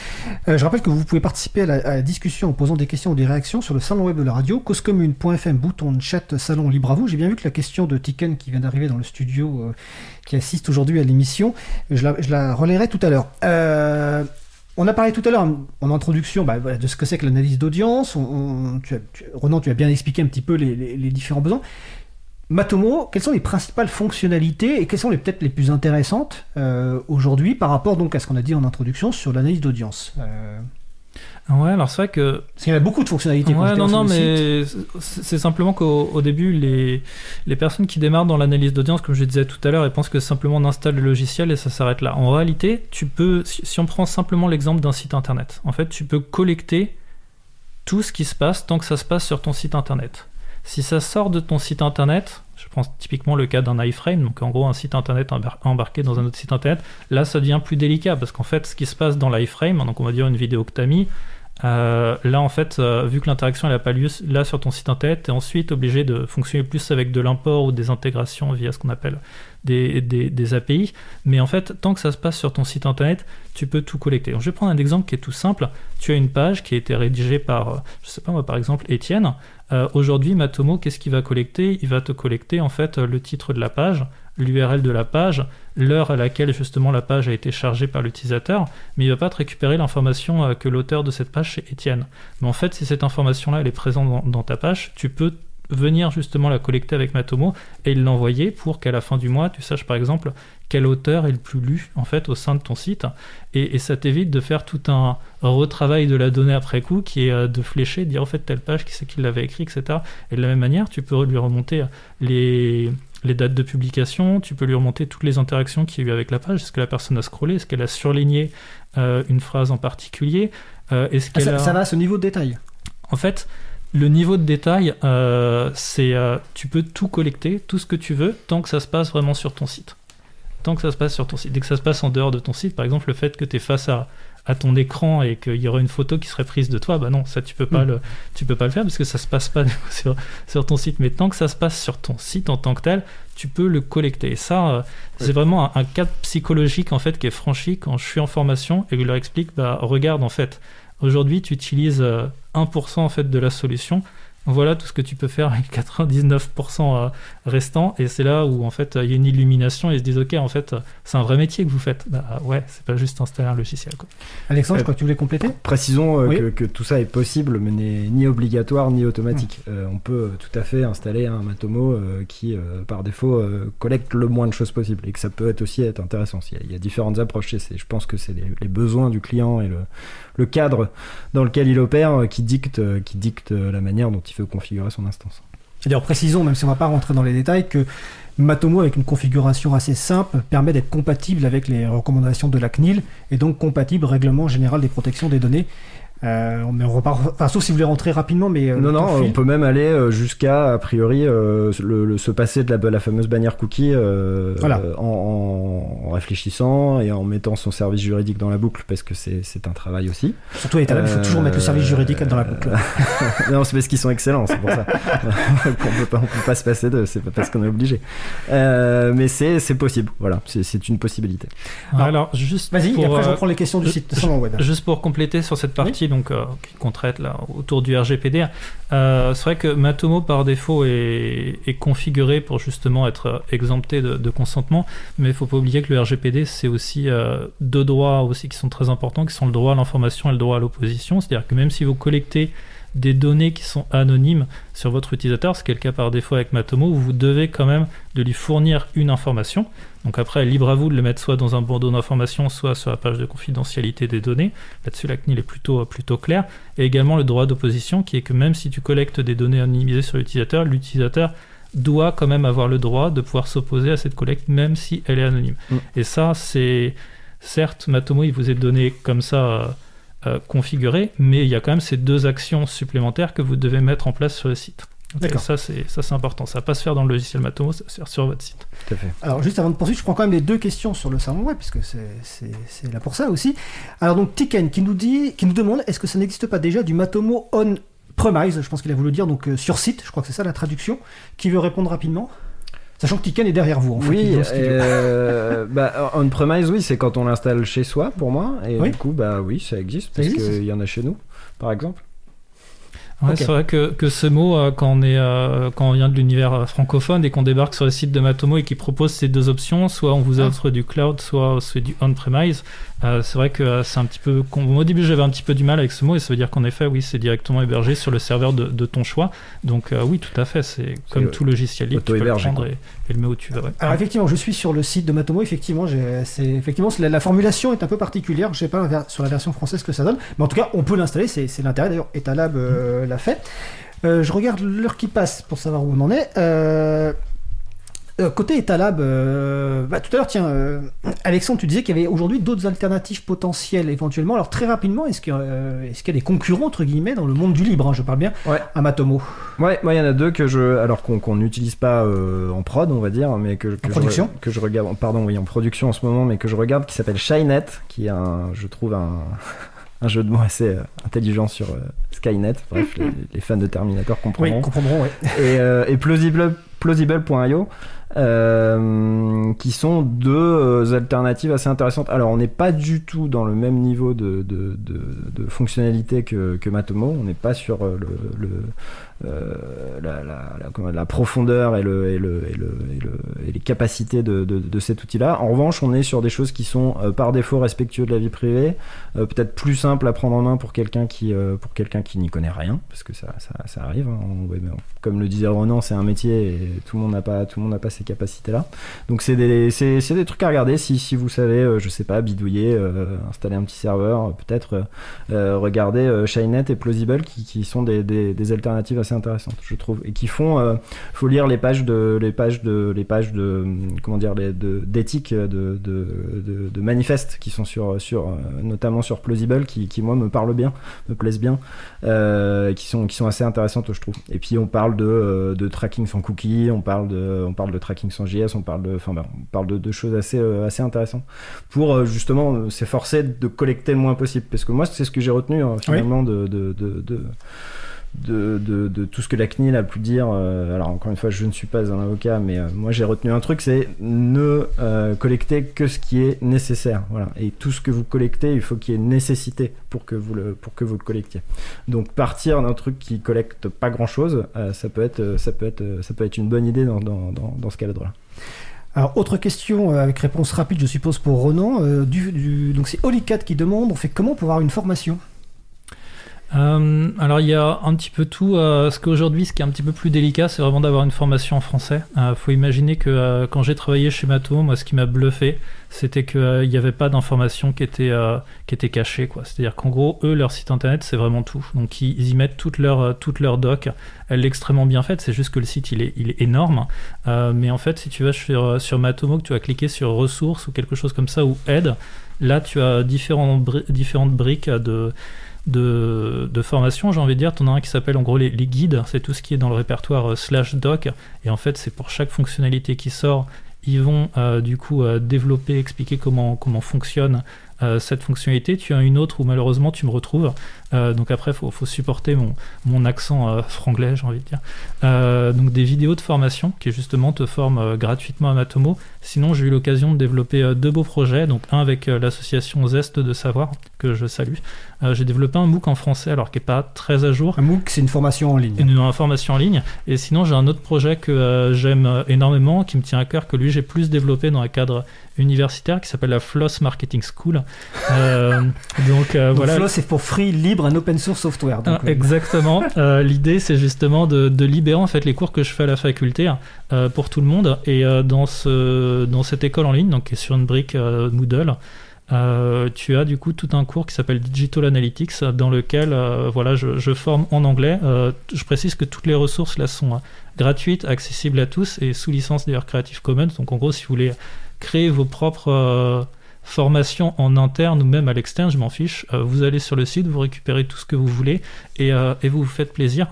Euh, je rappelle que vous pouvez participer à la, discussion en posant des questions ou des réactions sur le salon web de la radio, causecommune.fm, bouton de chat, salon libre à vous. J'ai bien vu que la question de Tiken qui vient d'arriver dans le studio, euh, qui assiste aujourd'hui à l'émission, je la, je la relayerai tout à l'heure. On a parlé tout à l'heure en introduction bah, de ce que c'est que l'analyse d'audience. Tu tu- Ronan, tu as bien expliqué un petit peu les différents besoins. Matomo, quelles sont les principales fonctionnalités et quelles sont les peut-être les plus intéressantes euh, aujourd'hui par rapport donc à ce qu'on a dit en introduction sur l'analyse d'audience euh, Ouais, alors c'est vrai que Parce qu'il y a beaucoup de fonctionnalités. Ouais, non, non, mais c'est simplement qu'au au début, les, les personnes qui démarrent dans l'analyse d'audience, comme je disais tout à l'heure, elles pensent que simplement on installe le logiciel et ça s'arrête là. En réalité, tu peux, si on prend simplement l'exemple d'un site internet, en fait, tu peux collecter tout ce qui se passe tant que ça se passe sur ton site internet. Si ça sort de ton site internet, je prends typiquement le cas d'un iframe, donc en gros un site internet embar- embarqué dans un autre site internet, là ça devient plus délicat parce qu'en fait ce qui se passe dans l'iframe, donc on va dire une vidéo que tu as mis, euh, là, en fait, euh, vu que l'interaction n'a pas lieu là sur ton site internet, tu es ensuite obligé de fonctionner plus avec de l'import ou des intégrations via ce qu'on appelle des, des- API. Mais en fait, tant que ça se passe sur ton site internet, tu peux tout collecter. Je vais prendre un exemple qui est tout simple. Tu as une page qui a été rédigée par, euh, je sais pas moi, par exemple, Étienne. Euh, Aujourd'hui, Matomo, qu'est-ce qu'il va collecter? Il va te collecter en fait le titre de la page, l'URL de la page, l'heure à laquelle justement la page a été chargée par l'utilisateur, mais il va pas te récupérer l'information euh, que l'auteur de cette page c'est Étienne. Mais en fait, si cette information-là est présente dans ta page, tu peux venir justement la collecter avec Matomo et l'envoyer pour qu'à la fin du mois, tu saches par exemple quel auteur est le plus lu en fait au sein de ton site et, et ça t'évite de faire tout un retravail de la donnée après coup qui est euh, de flécher, de dire en fait telle page qui c'est qui l'avait écrit, etc. Et de la même manière, tu peux lui remonter les, les dates de publication, tu peux lui remonter toutes les interactions qu'il y a eu avec la page, est-ce que la personne a scrollé, est-ce qu'elle a surligné euh, une phrase en particulier, euh, est-ce Ah, ça, a... ça va à ce niveau de détail? En fait, le niveau de détail, euh, c'est euh, tu peux tout collecter, tout ce que tu veux, tant que ça se passe vraiment sur ton site. Tant que ça se passe sur ton site. Dès que ça se passe en dehors de ton site, par exemple, le fait que tu es face à, à ton écran et qu'il y aura une photo qui serait prise de toi, bah non, ça tu peux pas, Mm. le, tu peux pas le faire parce que ça se passe pas sur ton site. Mais tant que ça se passe sur ton site en tant que tel, tu peux le collecter. Et ça, euh, c'est vraiment un, un cadre psychologique en fait qui est franchi quand je suis en formation et que je leur explique, bah regarde en fait, aujourd'hui tu utilises euh, 1% en fait de la solution. Voilà tout ce que tu peux faire avec 99% euh, restant et c'est là où en fait il y a une illumination et ils se disent ok en fait c'est un vrai métier que vous faites. Bah ouais, c'est pas juste installer un logiciel quoi. Alexandre, Euh, je crois que tu voulais compléter? Précisons euh, Oui. que, que tout ça est possible, mais n'est ni obligatoire ni automatique. Euh, on peut euh, tout à fait installer un Matomo euh, qui, euh, par défaut, euh, collecte le moins de choses possible et que ça peut être aussi être intéressant. Il y a, il y a différentes approches. et Je pense que c'est les, les besoins du client et le, le cadre dans lequel il opère euh, qui dicte, euh, euh, la manière dont il veut configurer son instance. C'est-à-dire, précisons, même si on va pas rentrer dans les détails, que Matomo, avec une configuration assez simple, permet d'être compatible avec les recommandations de la CNIL et donc compatible règlement général des protections des données. Euh, mais on repart, enfin, sauf si vous voulez rentrer rapidement, mais euh, non, non, on peut même aller euh, jusqu'à, a priori, euh, le, le- se passer de la, la fameuse bannière cookie euh, Voilà. euh, en, en réfléchissant et en mettant son service juridique dans la boucle, parce que c'est c'est un travail aussi. Surtout à l'état, il faut toujours mettre le service juridique dans la boucle. non, c'est parce qu'ils sont excellents, c'est pour ça. qu'on peut pas, on peut pas se passer d'eux, c'est pas parce qu'on est obligé. Euh, mais c'est c'est possible, voilà, c'est c'est une possibilité. Alors, Alors, juste Vas-y, après je euh, reprends les questions du site. Juste pour compléter sur cette partie donc euh, qu'on là autour du RGPD, euh, c'est vrai que Matomo par défaut est, configuré pour justement être euh, exempté de, consentement, mais il faut pas oublier que le RGPD c'est aussi euh, deux droits aussi qui sont très importants, qui sont le droit à l'information et le droit à l'opposition. C'est-à-dire que même si vous collectez des données qui sont anonymes sur votre utilisateur, ce qui est le cas par défaut avec Matomo, vous devez quand même de lui fournir une information. Donc après, libre à vous de le mettre soit dans un bandeau d'information, soit sur la page de confidentialité des données. Là-dessus, la CNIL est plutôt, plutôt claire. Et également le droit d'opposition, qui est que même si tu collectes des données anonymisées sur l'utilisateur, l'utilisateur doit quand même avoir le droit de pouvoir s'opposer à cette collecte, même si elle est anonyme. Mm. Et ça, c'est... Certes, Matomo, il vous est donné comme ça... euh, configuré, mais il y a quand même ces deux actions supplémentaires que vous devez mettre en place sur le site. Ça, c'est ça, c'est important. Ça va pas se faire dans le logiciel Matomo, ça va se faire sur votre site. Tout à fait. Alors juste avant de poursuivre, je prends quand même les deux questions sur le salon web, puisque c'est- c'est c'est là pour ça aussi. Alors donc Tiken qui nous dit, qui nous demande, est-ce que ça n'existe pas déjà du Matomo on premise Je pense qu'il a voulu dire donc euh, sur site. Je crois que c'est ça la traduction. Qui veut répondre rapidement Sachant que Tiken est derrière vous. En fait, Oui, euh, bah, on-premise, oui, c'est quand on l'installe chez soi pour moi. Et Oui. du coup, bah oui, ça existe. Ça Parce qu'il y en a chez nous, par exemple. Ouais. C'est vrai que, que ce mot, euh, quand on, est, euh, quand on vient de l'univers francophone et qu'on débarque sur le site de Matomo et qui propose ces deux options, soit on vous Ah. offre du cloud, soit c'est du on-premise, euh, c'est vrai que euh, c'est un petit peu. con- Au début, j'avais un petit peu du mal avec ce mot et ça veut dire qu'en effet, oui, c'est directement hébergé sur le serveur de, de ton choix. Donc, euh, oui, tout à fait, c'est comme euh, tout logiciel libre, tu peux le auto-hébergé, prendre quoi. et, et le mettre où tu veux. ouais. Alors effectivement, je suis sur le site de Matomo. Effectivement, j'ai- c'est effectivement la, la formulation est un peu particulière. Je sais pas sur la version française ce que ça donne, mais en tout cas, on peut l'installer. C'est l'intérêt. D'ailleurs, Etalab euh, l'a fait. Euh, je regarde l'heure qui passe pour savoir où on en est. Euh, côté Etalab, euh, bah, tout à l'heure, tiens, euh, Alexandre, tu disais qu'il y avait aujourd'hui d'autres alternatives potentielles éventuellement. Alors très rapidement, est-ce qu'il y, a, y des concurrents entre guillemets dans le monde du libre hein, Je parle bien Ouais. à Matomo. Ouais, moi il y en a deux que je, alors qu'on n'utilise pas en prod, on va dire, mais que, que En je, production que je regarde, pardon, oui, en production en ce moment, mais que je regarde, qui s'appelle Shynet, qui est un, je trouve un, un jeu de mots assez euh, intelligent sur euh, Skynet. Bref, les, les fans de Terminator Oui, comprendront. comprendront. Ouais. et, euh, et plausible plausible.io euh, qui sont deux euh, alternatives assez intéressantes. Alors on n'est pas du tout dans le même niveau de, de, de, de fonctionnalité que, que Matomo, on n'est pas sur euh, le, le, euh, la, profondeur et, le, et, le, et, le, et, le- et les capacités de, cet outil-là. En revanche, on est sur des choses qui sont euh, par défaut respectueux de la vie privée, euh, peut-être plus simple à prendre en main pour quelqu'un qui, pour quelqu'un qui n'y connaît rien, parce que ça, ça, arrive. hein. Comme le disait Renan, c'est un métier et tout le monde n'a pas, pas ces capacités-là. Donc c'est des, des trucs à regarder si, si vous savez, je sais pas, bidouiller, installer un petit serveur, peut-être regarder Shynet et Plausible qui, qui sont des, alternatives assez intéressantes, je trouve, et qui font, euh, faut lire les pages de, les pages de, les pages de, comment dire, d'éthique de, de, de, de manifestes qui sont sur, sur, euh, notamment sur Plausible, qui, qui moi me parlent bien, me plaisent bien, euh, qui sont, qui sont assez intéressantes, je trouve. Et puis on parle de, euh, de tracking sans cookies, on parle de, on parle de tracking sans JS, on parle de, enfin, ben, on parle de, de choses assez, assez intéressantes pour justement s'efforcer de collecter le moins possible. Parce que moi, c'est ce que j'ai retenu hein, finalement de, de, de, de, de, tout ce que la CNIL a pu dire. euh, alors encore une fois, je ne suis pas un avocat, mais euh, moi j'ai retenu un truc, c'est ne euh, collecter que ce qui est nécessaire. Voilà. Et tout ce que vous collectez, il faut qu'il y ait nécessité pour que vous le, pour que vous le collectiez. Donc partir d'un truc qui collecte pas grand chose, ça peut être, ça peut être, ça peut être une bonne idée dans, dans, dans, ce cadre-là. Alors, autre question avec réponse rapide, je suppose, pour Ronan. Donc, c'est Holycat qui demande on fait comment pour avoir une formation? Euh, alors il y a un petit peu tout. Euh, ce qu'aujourd'hui, ce qui est un petit peu plus délicat, c'est vraiment d'avoir une formation en français. Il faut imaginer que euh, quand j'ai travaillé chez Mato, moi, ce qui m'a bluffé, c'était qu'il n'y avait pas d'informations qui étaient euh, qui quoi. C'est-à-dire qu'en gros, eux, leur site internet, c'est vraiment tout. Donc ils, y mettent toute leur euh, toute doc. Elle est extrêmement bien faite. C'est juste que le site, il est il est énorme. Euh, mais en fait, si tu vas sur Matomo, que tu vas cliquer sur ressources ou quelque chose comme ça ou aide, là, tu as différents différentes briques de de, formation, j'ai envie de dire. Tu en as un qui s'appelle en gros les, guides, c'est tout ce qui est dans le répertoire euh, slash doc. Et en fait, c'est pour chaque fonctionnalité qui sort, ils vont euh, du coup euh, développer, expliquer comment, comment fonctionne cette fonctionnalité. Tu as une autre où malheureusement tu me retrouves. Euh, donc après, il faut, faut supporter mon, mon accent euh, franglais, j'ai envie de dire. Euh, donc des vidéos de formation qui justement te forment gratuitement à Matomo. Sinon, j'ai eu l'occasion de développer deux beaux projets. Donc un avec l'association Zeste de Savoir, que je salue. J'ai développé un MOOC en français, alors qui n'est pas très à jour. Un MOOC, c'est une formation en ligne. Une information en ligne. Et sinon, j'ai un autre projet que j'aime énormément, qui me tient à cœur, que lui, j'ai plus développé dans un cadre universitaire, qui s'appelle la Floss Marketing School. Donc, Donc, voilà. Flow, c'est pour free, libre, un open source software. Donc, Ah, euh, exactement. Euh, L'idée, c'est justement de, de libérer en fait les cours que je fais à la faculté euh, pour tout le monde. Et euh, dans ce dans cette école en ligne, donc qui est sur une brique Moodle, tu as du coup tout un cours qui s'appelle Digital Analytics, dans lequel voilà, je, je forme en anglais. Je précise que toutes les ressources là sont gratuites, accessibles à tous et sous licence d'ailleurs Creative Commons. Donc en gros, si vous voulez créer vos propres formations en interne ou même à l'externe, je m'en fiche. Euh, vous allez sur le site, vous récupérez tout ce que vous voulez et, euh, vous vous faites plaisir.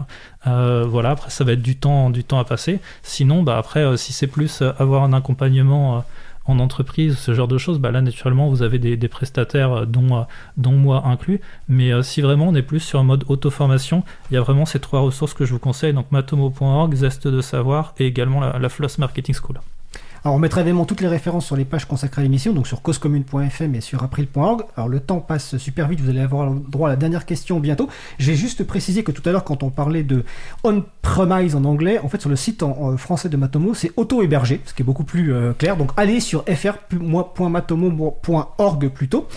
Euh, voilà, après ça va être du temps, du temps à passer. Sinon, bah après, si c'est plus avoir un accompagnement en entreprise, ce genre de choses, bah là naturellement vous avez des, prestataires dont, dont moi inclus. Mais si vraiment on est plus sur un mode auto-formation, il y a vraiment ces trois ressources que je vous conseille, donc matomo.org, Zeste de Savoir et également la Floss Marketing School. Alors on mettra évidemment toutes les références sur les pages consacrées à l'émission, donc sur causecommune.fm et sur april.org. Alors le temps passe super vite, vous allez avoir droit à la dernière question bientôt. J'ai juste précisé que tout à l'heure quand on parlait de on-premise en anglais, en fait sur le site en, français de Matomo, c'est auto-hébergé, ce qui est beaucoup plus euh, clair. Donc allez sur fr.matomo.org plutôt.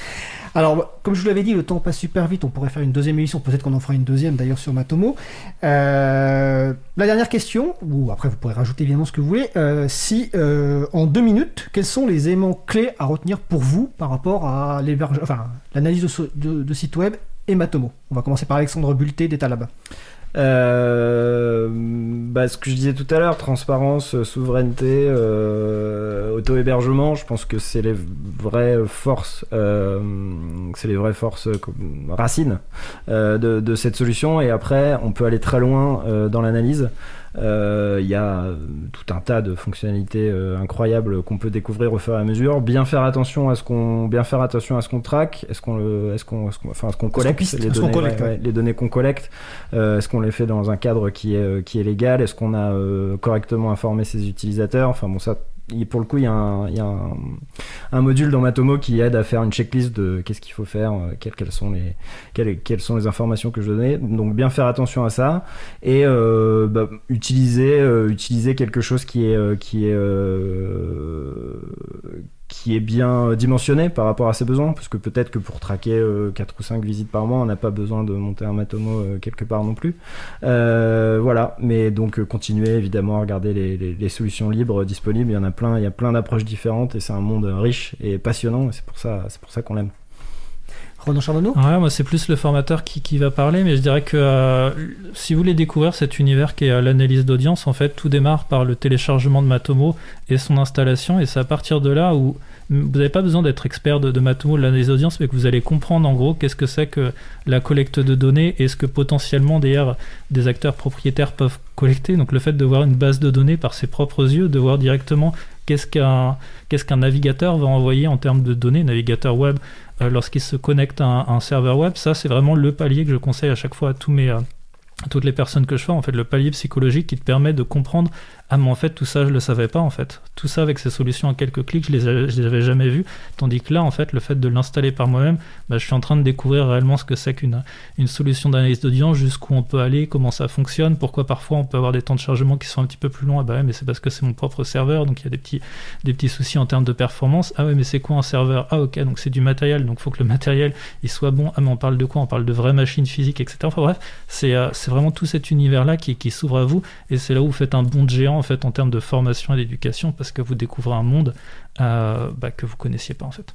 Alors, comme je vous l'avais dit, le temps passe super vite. On pourrait faire une deuxième émission. Peut-être qu'on en fera une deuxième d'ailleurs sur Matomo. Euh, la dernière question, ou après vous pourrez rajouter évidemment ce que vous voulez. Euh, si euh, en deux minutes, quels sont les éléments clés à retenir pour vous par rapport à enfin, l'analyse de, de, site web et Matomo? On va commencer par Alexandre Bulté d'Etalab. Euh, bah, ce que je disais tout à l'heure, transparence, souveraineté, euh, auto-hébergement, je pense que c'est les vraies forces, euh, c'est les vraies forces racines de, de, cette solution. Et après, on peut aller très loin dans l'analyse. Il euh, y a tout un tas de fonctionnalités euh, incroyables qu'on peut découvrir au fur et à mesure. Bien faire attention à ce qu'on, bien faire attention à ce qu'on traque. Est-ce qu'on est-ce qu'on, enfin, ce qu'on collecte, les, données, collecte les données qu'on collecte. Euh, est-ce qu'on les fait dans un cadre qui est qui est légal? Est-ce qu'on a correctement informé ses utilisateurs? Enfin bon, ça pour le coup, il y a, un, module dans Matomo qui aide à faire une checklist de qu'est-ce qu'il faut faire, euh, quelles, sont les, quelles, sont les informations que je donnais. Donc bien faire attention à ça et euh, bah, utiliser, euh, utiliser quelque chose qui est, qui est qui est bien dimensionné par rapport à ses besoins, parce que peut-être que pour traquer 4 euh, ou 5 visites par mois, on n'a pas besoin de monter un Matomo euh, quelque part non plus. Euh, voilà, mais donc continuer évidemment à regarder les, solutions libres disponibles, il y en a plein, il y a plein d'approches différentes et c'est un monde riche et passionnant, et c'est pour ça, c'est pour ça qu'on l'aime. Renaud Chardonnot Ouais, moi c'est plus le formateur qui, qui, va parler, mais je dirais que si vous voulez découvrir cet univers qui est l'analyse d'audience, en fait, tout démarre par le téléchargement de Matomo et son installation, et c'est à partir de là où vous n'avez pas besoin d'être expert de, Matomo, de l'analyse d'audience, mais que vous allez comprendre en gros qu'est-ce que c'est que la collecte de données et ce que potentiellement d'ailleurs des acteurs propriétaires peuvent collecter. Donc le fait de voir une base de données par ses propres yeux, de voir directement qu'est-ce qu'un qu'est-ce qu'un navigateur va envoyer en termes de données, navigateur web, euh, lorsqu'il se connecte à un, serveur web, ça c'est vraiment le palier que je conseille à chaque fois à euh, toutes les personnes que je fais, en fait, le palier psychologique qui te permet de comprendre ah mais en fait tout ça je le savais pas en fait. Tout ça avec ces solutions à quelques clics je les, les avais jamais vues. Tandis que là en fait le fait de l'installer par moi-même, bah, je suis en train de découvrir réellement ce que c'est qu'une une solution d'analyse d'audience, jusqu'où on peut aller, comment ça fonctionne, pourquoi parfois on peut avoir des temps de chargement qui sont un petit peu plus longs. Ah bah ouais mais c'est parce que c'est mon propre serveur donc il y a des petits, soucis en termes de performance. Ah ouais mais c'est quoi un serveur? Ah ok donc c'est du matériel donc faut que le matériel il soit bon. Ah mais on parle de quoi? On parle de vraies machines physiques etc. Enfin bref c'est euh, c'est vraiment tout cet univers là qui, qui s'ouvre à vous et c'est là où vous faites un bond géant en fait en termes de formation et d'éducation parce que vous découvrez un monde euh, bah, que vous connaissiez pas en fait.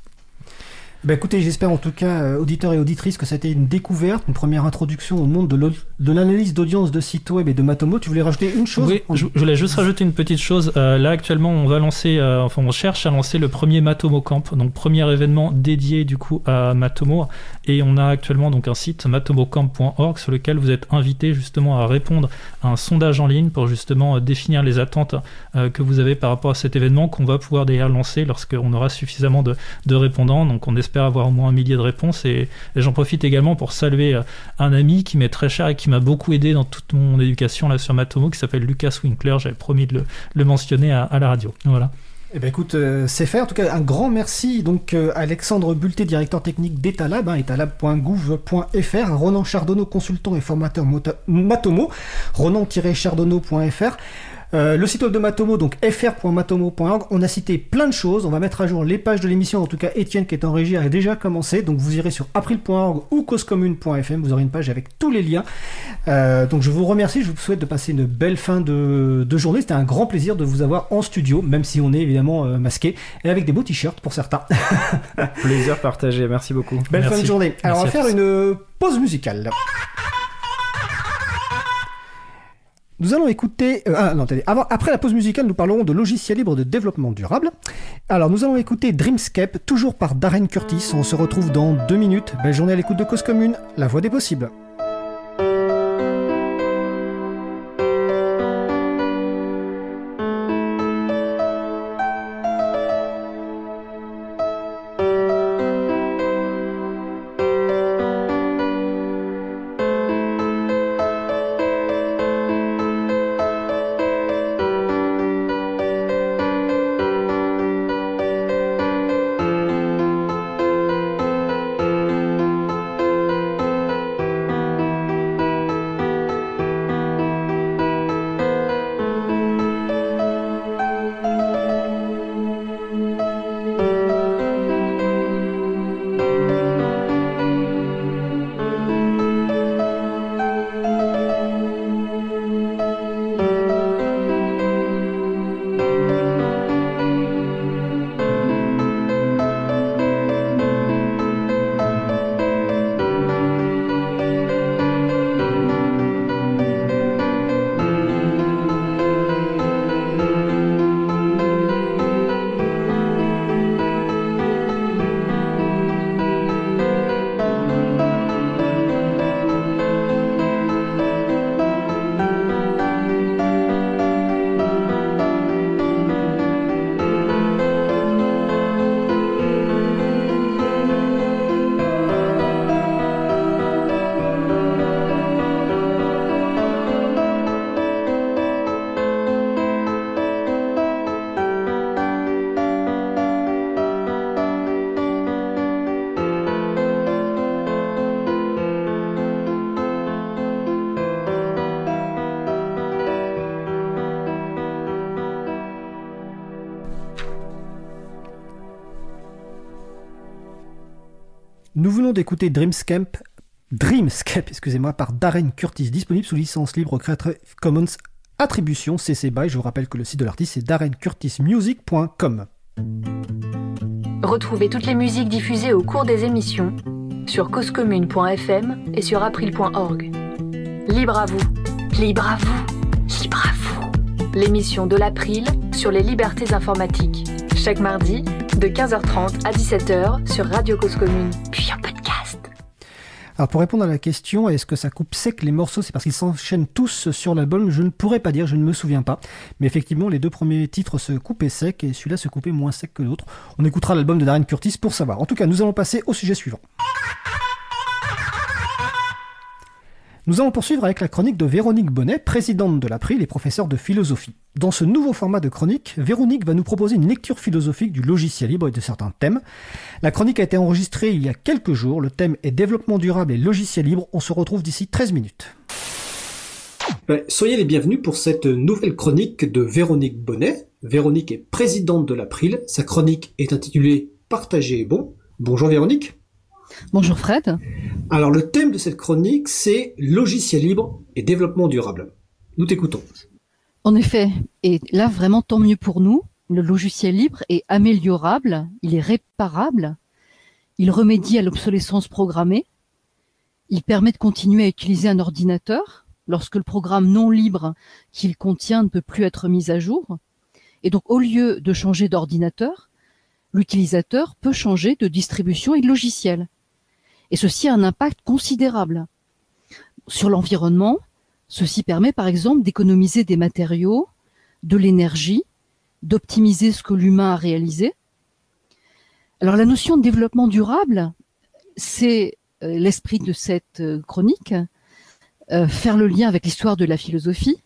Bah écoutez, j'espère en tout cas, euh, auditeurs et auditrices, que ça a été une découverte, une première introduction au monde de l'analyse d'audience de sites web et de Matomo. Tu voulais rajouter une chose Oui, je, voulais juste rajouter une petite chose. Euh, là, actuellement, on va lancer, euh, enfin, on cherche à lancer le premier Matomo Camp, donc premier événement dédié du coup à Matomo. Et on a actuellement donc un site matomocamp.org sur lequel vous êtes invité justement à répondre à un sondage en ligne pour justement définir les attentes que vous avez par rapport à cet événement qu'on va pouvoir d'ailleurs lancer lorsqu'on aura suffisamment de, de répondants. Donc on espère avoir au moins un millier de réponses. Et, j'en profite également pour saluer euh, un ami qui m'est très cher et qui m'a beaucoup aidé dans toute mon éducation là sur Matomo, qui s'appelle Lucas Winkler. J'avais promis de le, mentionner à, la radio. Voilà. Eh ben écoute, euh, c'est fait. En tout cas, un grand merci donc euh, Alexandre Bulté, directeur technique d'Etalab, hein, etalab.gouv.fr, Ronan Chardonneau, consultant et formateur Matomo, ronan-chardonneau.fr. Euh, le site web de Matomo, donc fr.matomo.org, on a cité plein de choses. On va mettre à jour les pages de l'émission. En tout cas, Étienne qui est en régie a déjà commencé. Donc vous irez sur april.org ou causecommune.fm. Vous aurez une page avec tous les liens. Euh, donc je vous remercie. Je vous souhaite de passer une belle fin de, journée. C'était un grand plaisir de vous avoir en studio, même si on est évidemment euh, masqué et avec des beaux t-shirts pour certains. plaisir partagé. Merci beaucoup. Belle fin de journée. Alors on va faire une pause musicale. Nous allons écouter. Euh, ah, non, attendez. Après la pause musicale, nous parlerons de logiciels libres de développement durable. Alors, nous allons écouter Dreamscape, toujours par Darren Curtis. On se retrouve dans deux minutes. Belle journée à l'écoute de Cause Commune, la voix des possibles. Venons d'écouter Dreamscape, Dreamscape excusez-moi, par Darren Curtis, disponible sous licence libre Creative Commons Attribution CC BY. Je vous rappelle que le site de l'artiste c'est darrencurtismusic.com. Retrouvez toutes les musiques diffusées au cours des émissions sur causecommune.fm et sur april.org. Libre à vous, libre à vous, libre à vous. L'émission de l'April sur les libertés informatiques. Chaque mardi, de 15h30 à 17h sur Radio Cause Commune, puis en. Alors pour répondre à la question, est-ce que ça coupe sec les morceaux? C'est parce qu'ils s'enchaînent tous sur l'album. Je ne pourrais pas dire, je ne me souviens pas. Mais effectivement, les deux premiers titres se coupaient sec et celui-là se coupait moins sec que l'autre. On écoutera l'album de Darren Curtis pour savoir. En tout cas, nous allons passer au sujet suivant. Nous allons poursuivre avec la chronique de Véronique Bonnet, présidente de l'April et professeure de philosophie. Dans ce nouveau format de chronique, Véronique va nous proposer une lecture philosophique du logiciel libre et de certains thèmes. La chronique a été enregistrée il y a quelques jours. Le thème est développement durable et logiciel libre. On se retrouve d'ici 13 minutes. soyez les bienvenus pour cette nouvelle chronique de Véronique Bonnet. Véronique est présidente de l'April. Sa chronique est intitulée Partager est bon. Bonjour Véronique. Bonjour Fred. Alors le thème de cette chronique, c'est logiciel libre et développement durable. Nous t'écoutons. En effet, et là vraiment tant mieux pour nous, le logiciel libre est améliorable, il est réparable, il remédie à l'obsolescence programmée, il permet de continuer à utiliser un ordinateur lorsque le programme non libre qu'il contient ne peut plus être mis à jour. Et donc au lieu de changer d'ordinateur, l'utilisateur peut changer de distribution et de logiciel. Et ceci a un impact considérable sur l'environnement. Ceci permet par exemple d'économiser des matériaux, de l'énergie, d'optimiser ce que l'humain a réalisé. Alors la notion de développement durable, c'est euh, l'esprit de cette euh, chronique, euh, faire le lien avec l'histoire de la philosophie.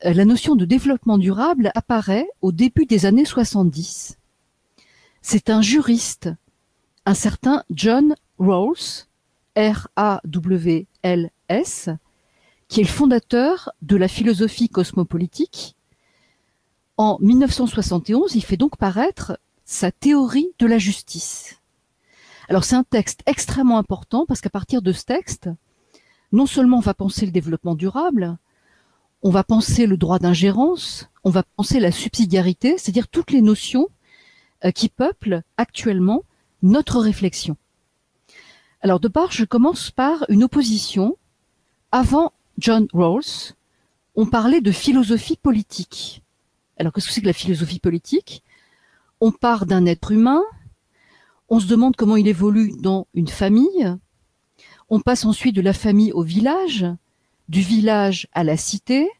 la notion de développement durable apparaît au début des années 70. C'est un juriste, un certain John Rawls, R-A-W-L-S, qui est le fondateur de la philosophie cosmopolitique. En 1971, il fait donc paraître sa théorie de la justice. Alors c'est un texte extrêmement important parce qu'à partir de ce texte, non seulement on va penser le développement durable, on va penser le droit d'ingérence, on va penser la subsidiarité, c'est-à-dire toutes les notions euh, qui peuplent actuellement notre réflexion. Alors de part, je commence par une opposition. Avant John Rawls, on parlait de philosophie politique. Alors qu'est-ce que c'est que la philosophie politique? On part d'un être humain, on se demande comment il évolue dans une famille, on passe ensuite de la famille au village, du village à la cité,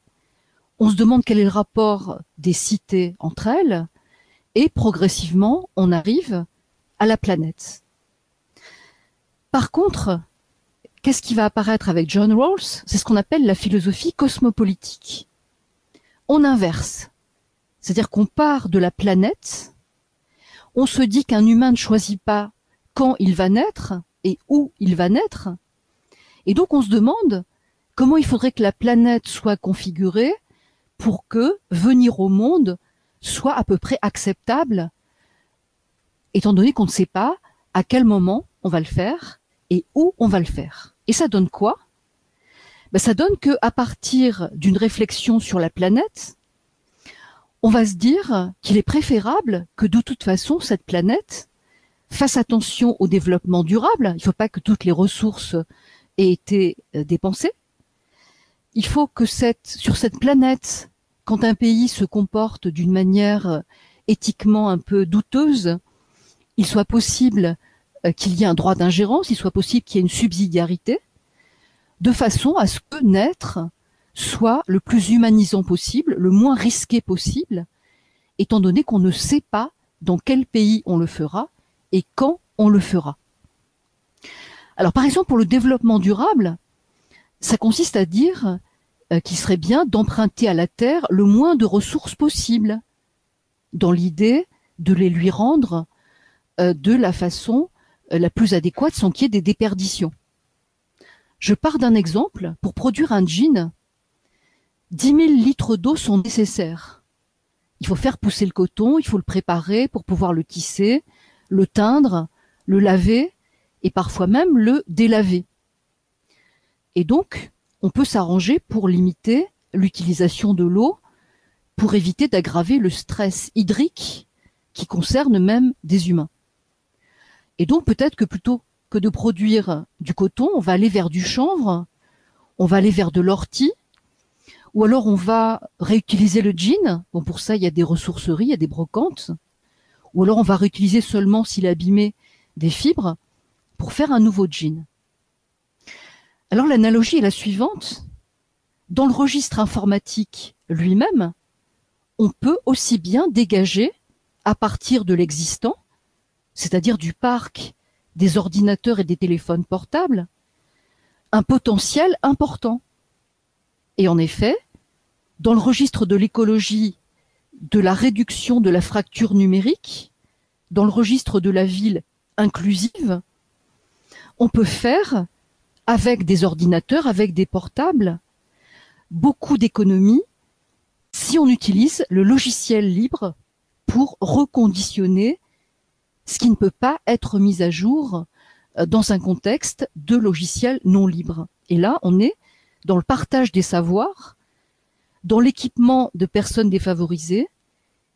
on se demande quel est le rapport des cités entre elles, et progressivement on arrive à la planète. Par contre, qu'est-ce qui va apparaître avec John Rawls? C'est ce qu'on appelle la philosophie cosmopolitique. On inverse. C'est-à-dire qu'on part de la planète, on se dit qu'un humain ne choisit pas quand il va naître et où il va naître, et donc on se demande comment il faudrait que la planète soit configurée pour que venir au monde soit à peu près acceptable, étant donné qu'on ne sait pas à quel moment on va le faire et où on va le faire. Et ça donne quoi? Ben, Ça donne que à partir d'une réflexion sur la planète, on va se dire qu'il est préférable que de toute façon cette planète fasse attention au développement durable. Il ne faut pas que toutes les ressources aient été euh, dépensées. Il faut que sur cette planète, quand un pays se comporte d'une manière euh, éthiquement un peu douteuse, il soit possible qu'il y ait un droit d'ingérence, il soit possible qu'il y ait une subsidiarité, de façon à ce que naître soit le plus humanisant possible, le moins risqué possible, étant donné qu'on ne sait pas dans quel pays on le fera et quand on le fera. Alors par exemple pour le développement durable, ça consiste à dire euh, qu'il serait bien d'emprunter à la Terre le moins de ressources possible, dans l'idée de les lui rendre euh, de la façon euh, la plus adéquate sans qu'il y ait des déperditions. Je pars d'un exemple. Pour produire un jean, 10 000 litres d'eau sont nécessaires. Il faut faire pousser le coton, il faut le préparer pour pouvoir le tisser, le teindre, le laver, et parfois même le délaver. Et donc, on peut s'arranger pour limiter l'utilisation de l'eau pour éviter d'aggraver le stress hydrique qui concerne même des humains. Et donc peut-être que plutôt que de produire du coton, on va aller vers du chanvre, on va aller vers de l'ortie, ou alors on va réutiliser le jean. Bon, pour ça, il y a des ressourceries, il y a des brocantes. Ou alors on va réutiliser seulement, s'il est abîmé, des fibres pour faire un nouveau jean. Alors l'analogie est la suivante. Dans le registre informatique lui-même, on peut aussi bien dégager, à partir de l'existant, c'est-à-dire du parc des ordinateurs et des téléphones portables, un potentiel important. Et en effet, dans le registre de l'écologie, de la réduction de la fracture numérique, dans le registre de la ville inclusive, on peut faire, avec des ordinateurs, avec des portables, beaucoup d'économies si on utilise le logiciel libre pour reconditionner ce qui ne peut pas être mis à jour euh, dans un contexte de logiciel non libre. Et là, on est dans le partage des savoirs, dans l'équipement de personnes défavorisées,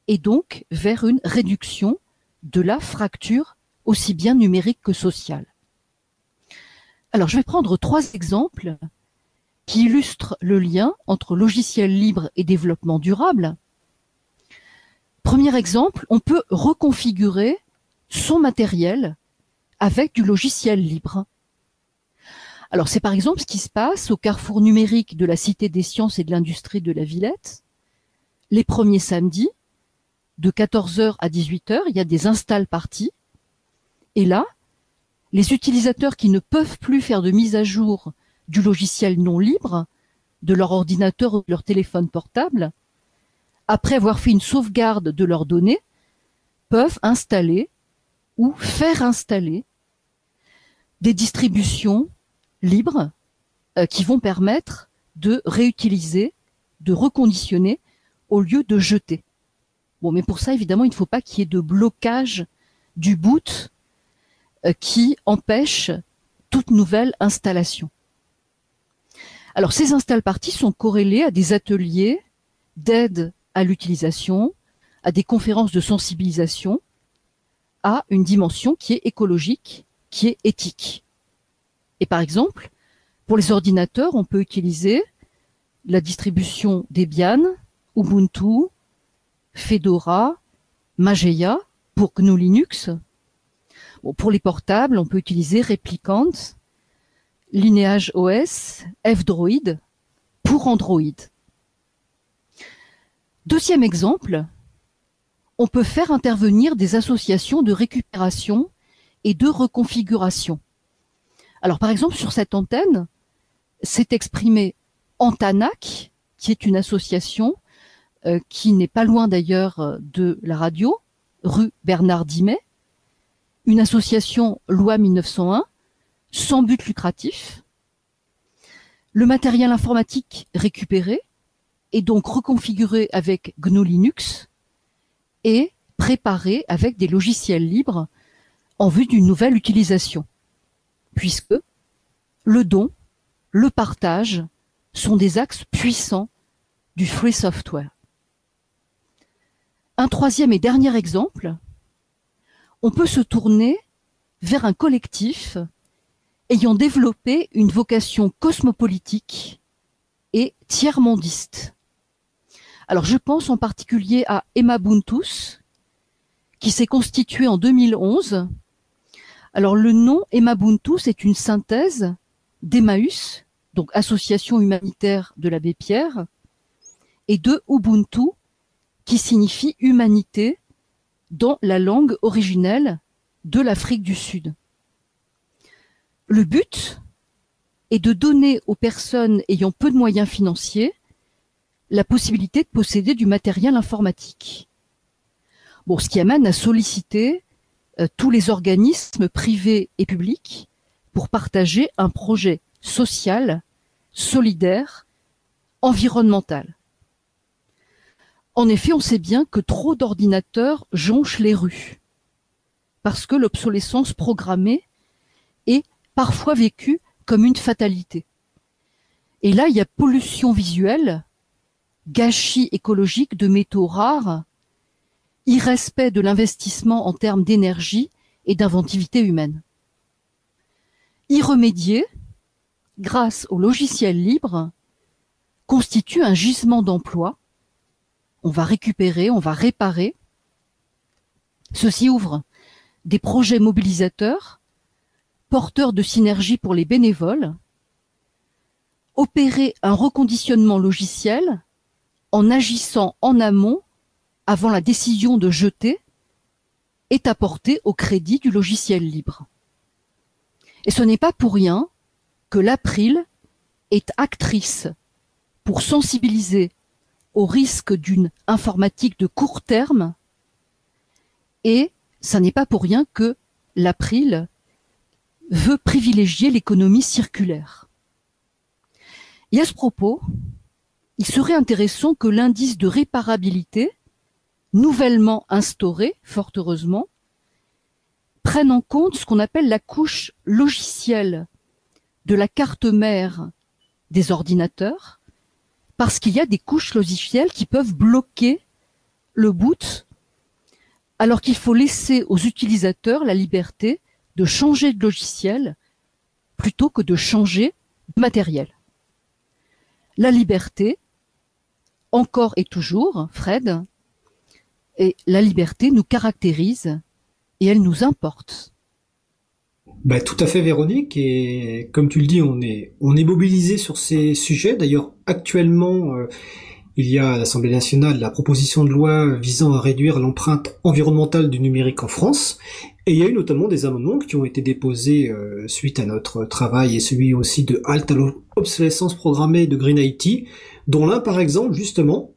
et donc vers une réduction de la fracture aussi bien numérique que sociale. Alors, je vais prendre trois exemples qui illustrent le lien entre logiciel libre et développement durable. Premier exemple, on peut reconfigurer son matériel avec du logiciel libre. Alors c'est par exemple ce qui se passe au carrefour numérique de la Cité des sciences et de l'industrie de la Villette. Les premiers samedis, de 14h à 18h, il y a des install parties. Et là, les utilisateurs qui ne peuvent plus faire de mise à jour du logiciel non libre de leur ordinateur ou de leur téléphone portable, après avoir fait une sauvegarde de leurs données, peuvent installer ou faire installer des distributions libres euh, qui vont permettre de réutiliser, de reconditionner au lieu de jeter. Bon, mais pour ça, évidemment, il ne faut pas qu'il y ait de blocage du boot euh, qui empêche toute nouvelle installation. Alors, ces install parties sont corrélées à des ateliers d'aide à l'utilisation, à des conférences de sensibilisation, a une dimension qui est écologique, qui est éthique. Et par exemple, pour les ordinateurs, on peut utiliser la distribution Debian, Ubuntu, Fedora, Mageia pour GNU Linux. pour les portables, on peut utiliser Replicant, Lineage OS, F-Droid pour Android. Deuxième exemple, on peut faire intervenir des associations de récupération et de reconfiguration. Alors par exemple, sur cette antenne, c'est exprimé Antanac, qui est une association euh, qui n'est pas loin d'ailleurs de la radio, rue Bernard Dimet, une association loi 1901, sans but lucratif. Le matériel informatique récupéré est donc reconfiguré avec GNU Linux et préparé avec des logiciels libres en vue d'une nouvelle utilisation, puisque le don, le partage sont des axes puissants du free software. Un troisième et dernier exemple, on peut se tourner vers un collectif ayant développé une vocation cosmopolitique et tiers-mondiste. Alors je pense en particulier à Emma Buntus, qui s'est constituée en 2011. Alors le nom Emma Buntus est une synthèse d'Emmaüs, donc Association humanitaire de l'abbé Pierre, et de Ubuntu, qui signifie humanité dans la langue originelle de l'Afrique du Sud. Le but est de donner aux personnes ayant peu de moyens financiers la possibilité de posséder du matériel informatique. Bon, ce qui amène à solliciter euh, tous les organismes privés et publics pour partager un projet social, solidaire, environnemental. En effet, on sait bien que trop d'ordinateurs jonchent les rues, parce que l'obsolescence programmée est parfois vécue comme une fatalité. Et là, il y a pollution visuelle, gâchis écologique de métaux rares, irrespect de l'investissement en termes d'énergie et d'inventivité humaine. Y remédier, grâce au logiciel libre, constitue un gisement d'emploi. On va récupérer, on va réparer. Ceci ouvre des projets mobilisateurs, porteurs de synergie pour les bénévoles, opérer un reconditionnement logiciel en agissant en amont avant la décision de jeter est apporté au crédit du logiciel libre. Et ce n'est pas pour rien que l'April est actrice pour sensibiliser au risque d'une informatique de court terme et ça n'est pas pour rien que l'April veut privilégier l'économie circulaire. Et à ce propos, il serait intéressant que l'indice de réparabilité, nouvellement instauré, fort heureusement, prenne en compte ce qu'on appelle la couche logicielle de la carte mère des ordinateurs, parce qu'il y a des couches logicielles qui peuvent bloquer le boot, alors qu'il faut laisser aux utilisateurs la liberté de changer de logiciel plutôt que de changer de matériel. La liberté, encore et toujours, Fred, la liberté nous caractérise et elle nous importe. Bah, tout à fait Véronique et comme tu le dis on est on est mobilisé sur ces sujets d'ailleurs actuellement euh, il y a à l'Assemblée nationale la proposition de loi visant à réduire l'empreinte environnementale du numérique en France et il y a eu notamment des amendements qui ont été déposés euh, suite à notre travail et celui aussi de halte à l'obsolescence programmée de Green IT dont l'un par exemple justement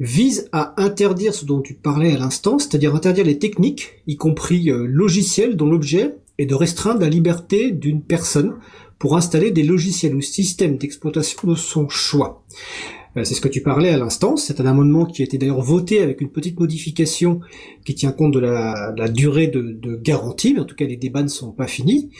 vise à interdire ce dont tu parlais à l'instant, c'est-à-dire interdire les techniques, y compris euh, logiciels dont l'objet est de restreindre la liberté d'une personne pour installer des logiciels ou systèmes d'exploitation de son choix. Euh, c'est ce que tu parlais à l'instant. C'est un amendement qui a été d'ailleurs voté avec une petite modification qui tient compte de la, durée de, de, garantie, mais en tout cas les débats ne sont pas finis.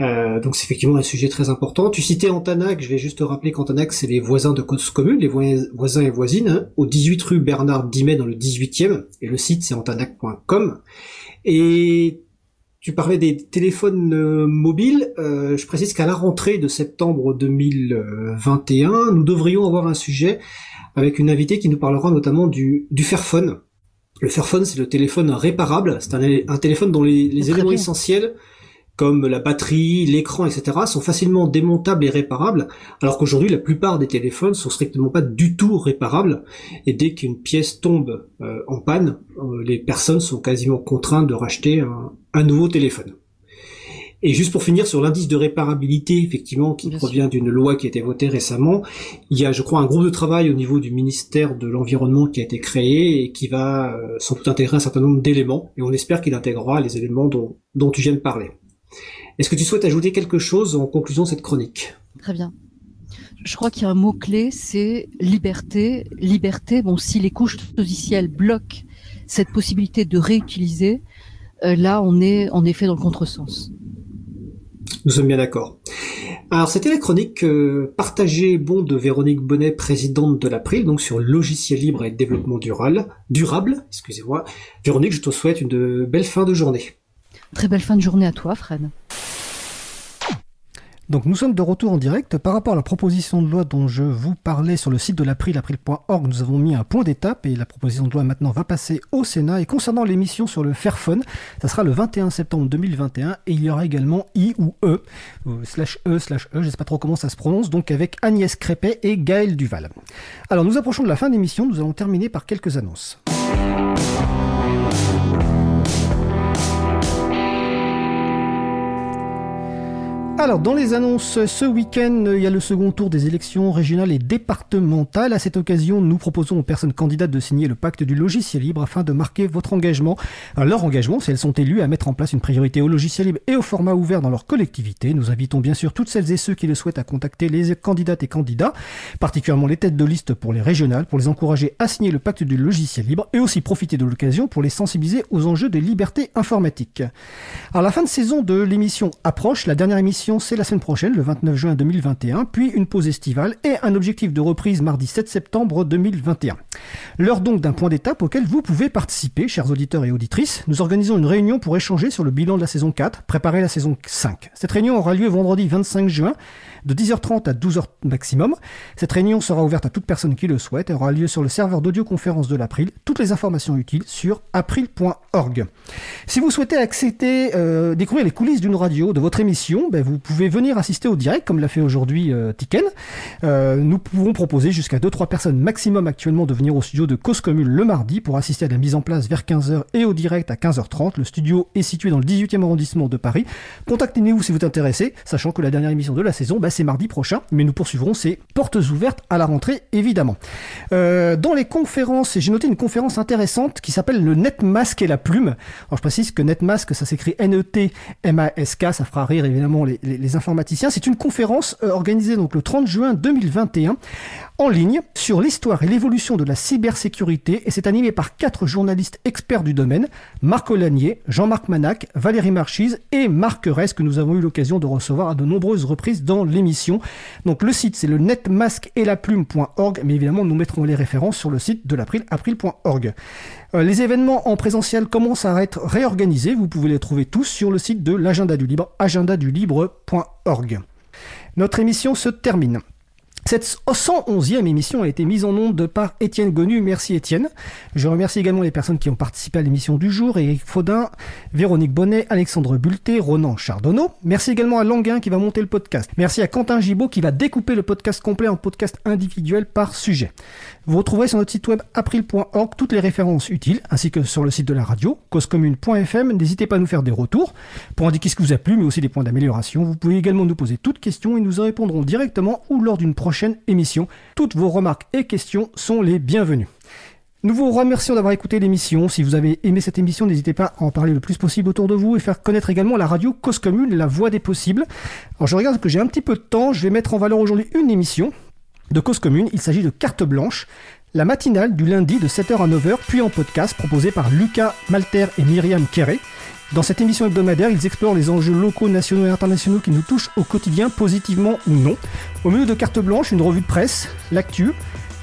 Euh, donc c'est effectivement un sujet très important. Tu citais Antanac, je vais juste te rappeler qu'Antanac c'est les voisins de Côte Commune, les voisins et voisines, hein, au 18 rue Bernard Dimet dans le 18e, et le site c'est antanac.com. Et tu parlais des téléphones euh, mobiles, euh, je précise qu'à la rentrée de septembre 2021, nous devrions avoir un sujet avec une invitée qui nous parlera notamment du, du Fairphone. Le Fairphone c'est le téléphone réparable, c'est un, téléphone dont les, les éléments essentiels comme la batterie, l'écran, etc., sont facilement démontables et réparables, alors qu'aujourd'hui la plupart des téléphones sont strictement pas du tout réparables, et dès qu'une pièce tombe euh, en panne, euh, les personnes sont quasiment contraintes de racheter un, nouveau téléphone. Et juste pour finir sur l'indice de réparabilité, effectivement, qui provient d'une loi qui a été votée récemment, il y a, je crois, un groupe de travail au niveau du ministère de l'Environnement qui a été créé et qui va euh, sans doute intégrer un certain nombre d'éléments, et on espère qu'il intégrera les éléments dont, dont tu viens de parler. Est-ce que tu souhaites ajouter quelque chose en conclusion de cette chronique? Très bien. Je crois qu'il y a un mot-clé, c'est liberté. Liberté, bon, si les couches logicielles bloquent cette possibilité de réutiliser, euh, là, on est en effet dans le contresens. Nous sommes bien d'accord. Alors, c'était la chronique euh, partagée bon de Véronique Bonnet, présidente de l'April, donc sur logiciel libre et développement durable. Durable, excusez-moi. Véronique, je te souhaite une belle fin de journée. Très belle fin de journée à toi, Fred. Donc nous sommes de retour en direct. Par rapport à la proposition de loi dont je vous parlais sur le site de l'April, april.org, nous avons mis un point d'étape et la proposition de loi maintenant va passer au Sénat. Et concernant l'émission sur le Fairphone, ça sera le 21 septembre 2021 et il y aura également I ou E, slash E, slash E, je ne sais pas trop comment ça se prononce, donc avec Agnès Crépet et Gaël Duval. Alors nous approchons de la fin de l'émission, nous allons terminer par quelques annonces. Alors, dans les annonces, ce week-end, il y a le second tour des élections régionales et départementales. À cette occasion, nous proposons aux personnes candidates de signer le pacte du logiciel libre afin de marquer votre engagement, leur engagement, si elles sont élues, à mettre en place une priorité au logiciel libre et au format ouvert dans leur collectivité. Nous invitons bien sûr toutes celles et ceux qui le souhaitent à contacter les candidates et candidats, particulièrement les têtes de liste pour les régionales, pour les encourager à signer le pacte du logiciel libre et aussi profiter de l'occasion pour les sensibiliser aux enjeux des libertés informatiques. Alors, la fin de saison de l'émission approche. La dernière émission c'est la semaine prochaine, le 29 juin 2021, puis une pause estivale et un objectif de reprise mardi 7 septembre 2021. L'heure donc d'un point d'étape auquel vous pouvez participer, chers auditeurs et auditrices. Nous organisons une réunion pour échanger sur le bilan de la saison 4, préparer la saison 5. Cette réunion aura lieu vendredi 25 juin de 10h30 à 12h maximum. Cette réunion sera ouverte à toute personne qui le souhaite et aura lieu sur le serveur d'audioconférence de l'April. Toutes les informations utiles sur april.org. Si vous souhaitez accéder, euh, découvrir les coulisses d'une radio, de votre émission, ben vous pouvez venir assister au direct comme l'a fait aujourd'hui euh, Tiken. Euh, nous pouvons proposer jusqu'à 2-3 personnes maximum actuellement de venir au studio de Cause Commune le mardi pour assister à la mise en place vers 15h et au direct à 15h30. Le studio est situé dans le 18e arrondissement de Paris. Contactez-nous si vous êtes intéressé, sachant que la dernière émission de la saison, ben, c'est mardi prochain, mais nous poursuivrons ces portes ouvertes à la rentrée, évidemment. Euh, dans les conférences, j'ai noté une conférence intéressante qui s'appelle le NetMask et la plume. Alors je précise que NetMask, ça s'écrit N-E-T-M-A-S-K, ça fera rire évidemment les, les informaticiens. C'est une conférence euh, organisée donc le 30 juin 2021 en ligne sur l'histoire et l'évolution de la cybersécurité et c'est animé par quatre journalistes experts du domaine, Marc Olanier, Jean-Marc Manac, Valérie Marchise et Marc Ress que nous avons eu l'occasion de recevoir à de nombreuses reprises dans l'émission. Donc le site c'est le netmasqueetlaplume.org mais évidemment nous mettrons les références sur le site de l'April, april.org. Euh, les événements en présentiel commencent à être réorganisés, vous pouvez les trouver tous sur le site de l'agenda du libre, agendadulibre.org. Notre émission se termine. Cette 111e émission a été mise en onde par Étienne Gonu. Merci Étienne. Je remercie également les personnes qui ont participé à l'émission du jour, Eric Faudin, Véronique Bonnet, Alexandre Bulté, Ronan Chardonneau. Merci également à Languin qui va monter le podcast. Merci à Quentin Gibaud qui va découper le podcast complet en podcast individuel par sujet. Vous retrouverez sur notre site web april.org toutes les références utiles, ainsi que sur le site de la radio, causecommune.fm. N'hésitez pas à nous faire des retours pour indiquer ce qui vous a plu, mais aussi des points d'amélioration. Vous pouvez également nous poser toutes questions et nous en répondrons directement ou lors d'une prochaine émission. Toutes vos remarques et questions sont les bienvenues. Nous vous remercions d'avoir écouté l'émission. Si vous avez aimé cette émission, n'hésitez pas à en parler le plus possible autour de vous et faire connaître également la radio Cause Commune, la voix des possibles. Alors je regarde que j'ai un petit peu de temps. Je vais mettre en valeur aujourd'hui une émission de Cause Commune. Il s'agit de Carte Blanche, la matinale du lundi de 7h à 9h, puis en podcast proposé par Lucas Malter et Myriam Kéré. Dans cette émission hebdomadaire, ils explorent les enjeux locaux, nationaux et internationaux qui nous touchent au quotidien, positivement ou non. Au milieu de Carte Blanche, une revue de presse, l'actu,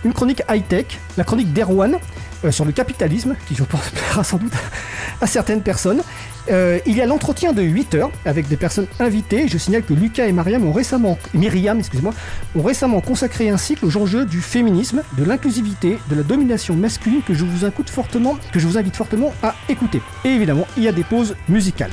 une chronique high-tech, la chronique d'Erwan euh, sur le capitalisme, qui je pense plaira sans doute à certaines personnes, euh, il y a l'entretien de 8 heures avec des personnes invitées. Je signale que Lucas et Mariam ont récemment, Myriam, ont récemment consacré un cycle aux enjeux du féminisme, de l'inclusivité, de la domination masculine que je vous invite fortement, que je vous invite fortement à écouter. Et évidemment, il y a des pauses musicales.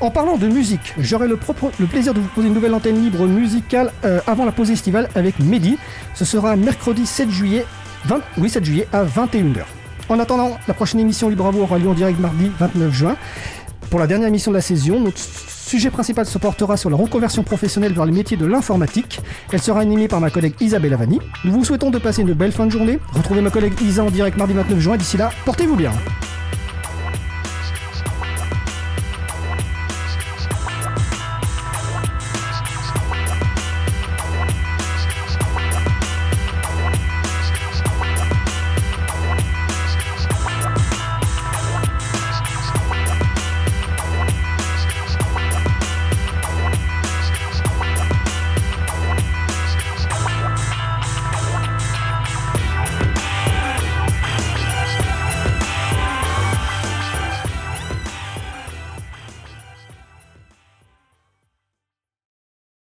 En parlant de musique, j'aurai le, le, plaisir de vous poser une nouvelle antenne libre musicale euh, avant la pause estivale avec Mehdi. Ce sera mercredi 7 juillet, 20, oui 7 juillet à 21h. En attendant, la prochaine émission Libre à vous aura lieu en direct mardi 29 juin. Pour la dernière émission de la saison, notre sujet principal se portera sur la reconversion professionnelle vers les métiers de l'informatique. Elle sera animée par ma collègue Isabelle Avani. Nous vous souhaitons de passer une belle fin de journée. Retrouvez ma collègue Isa en direct mardi 29 juin. D'ici là, portez-vous bien.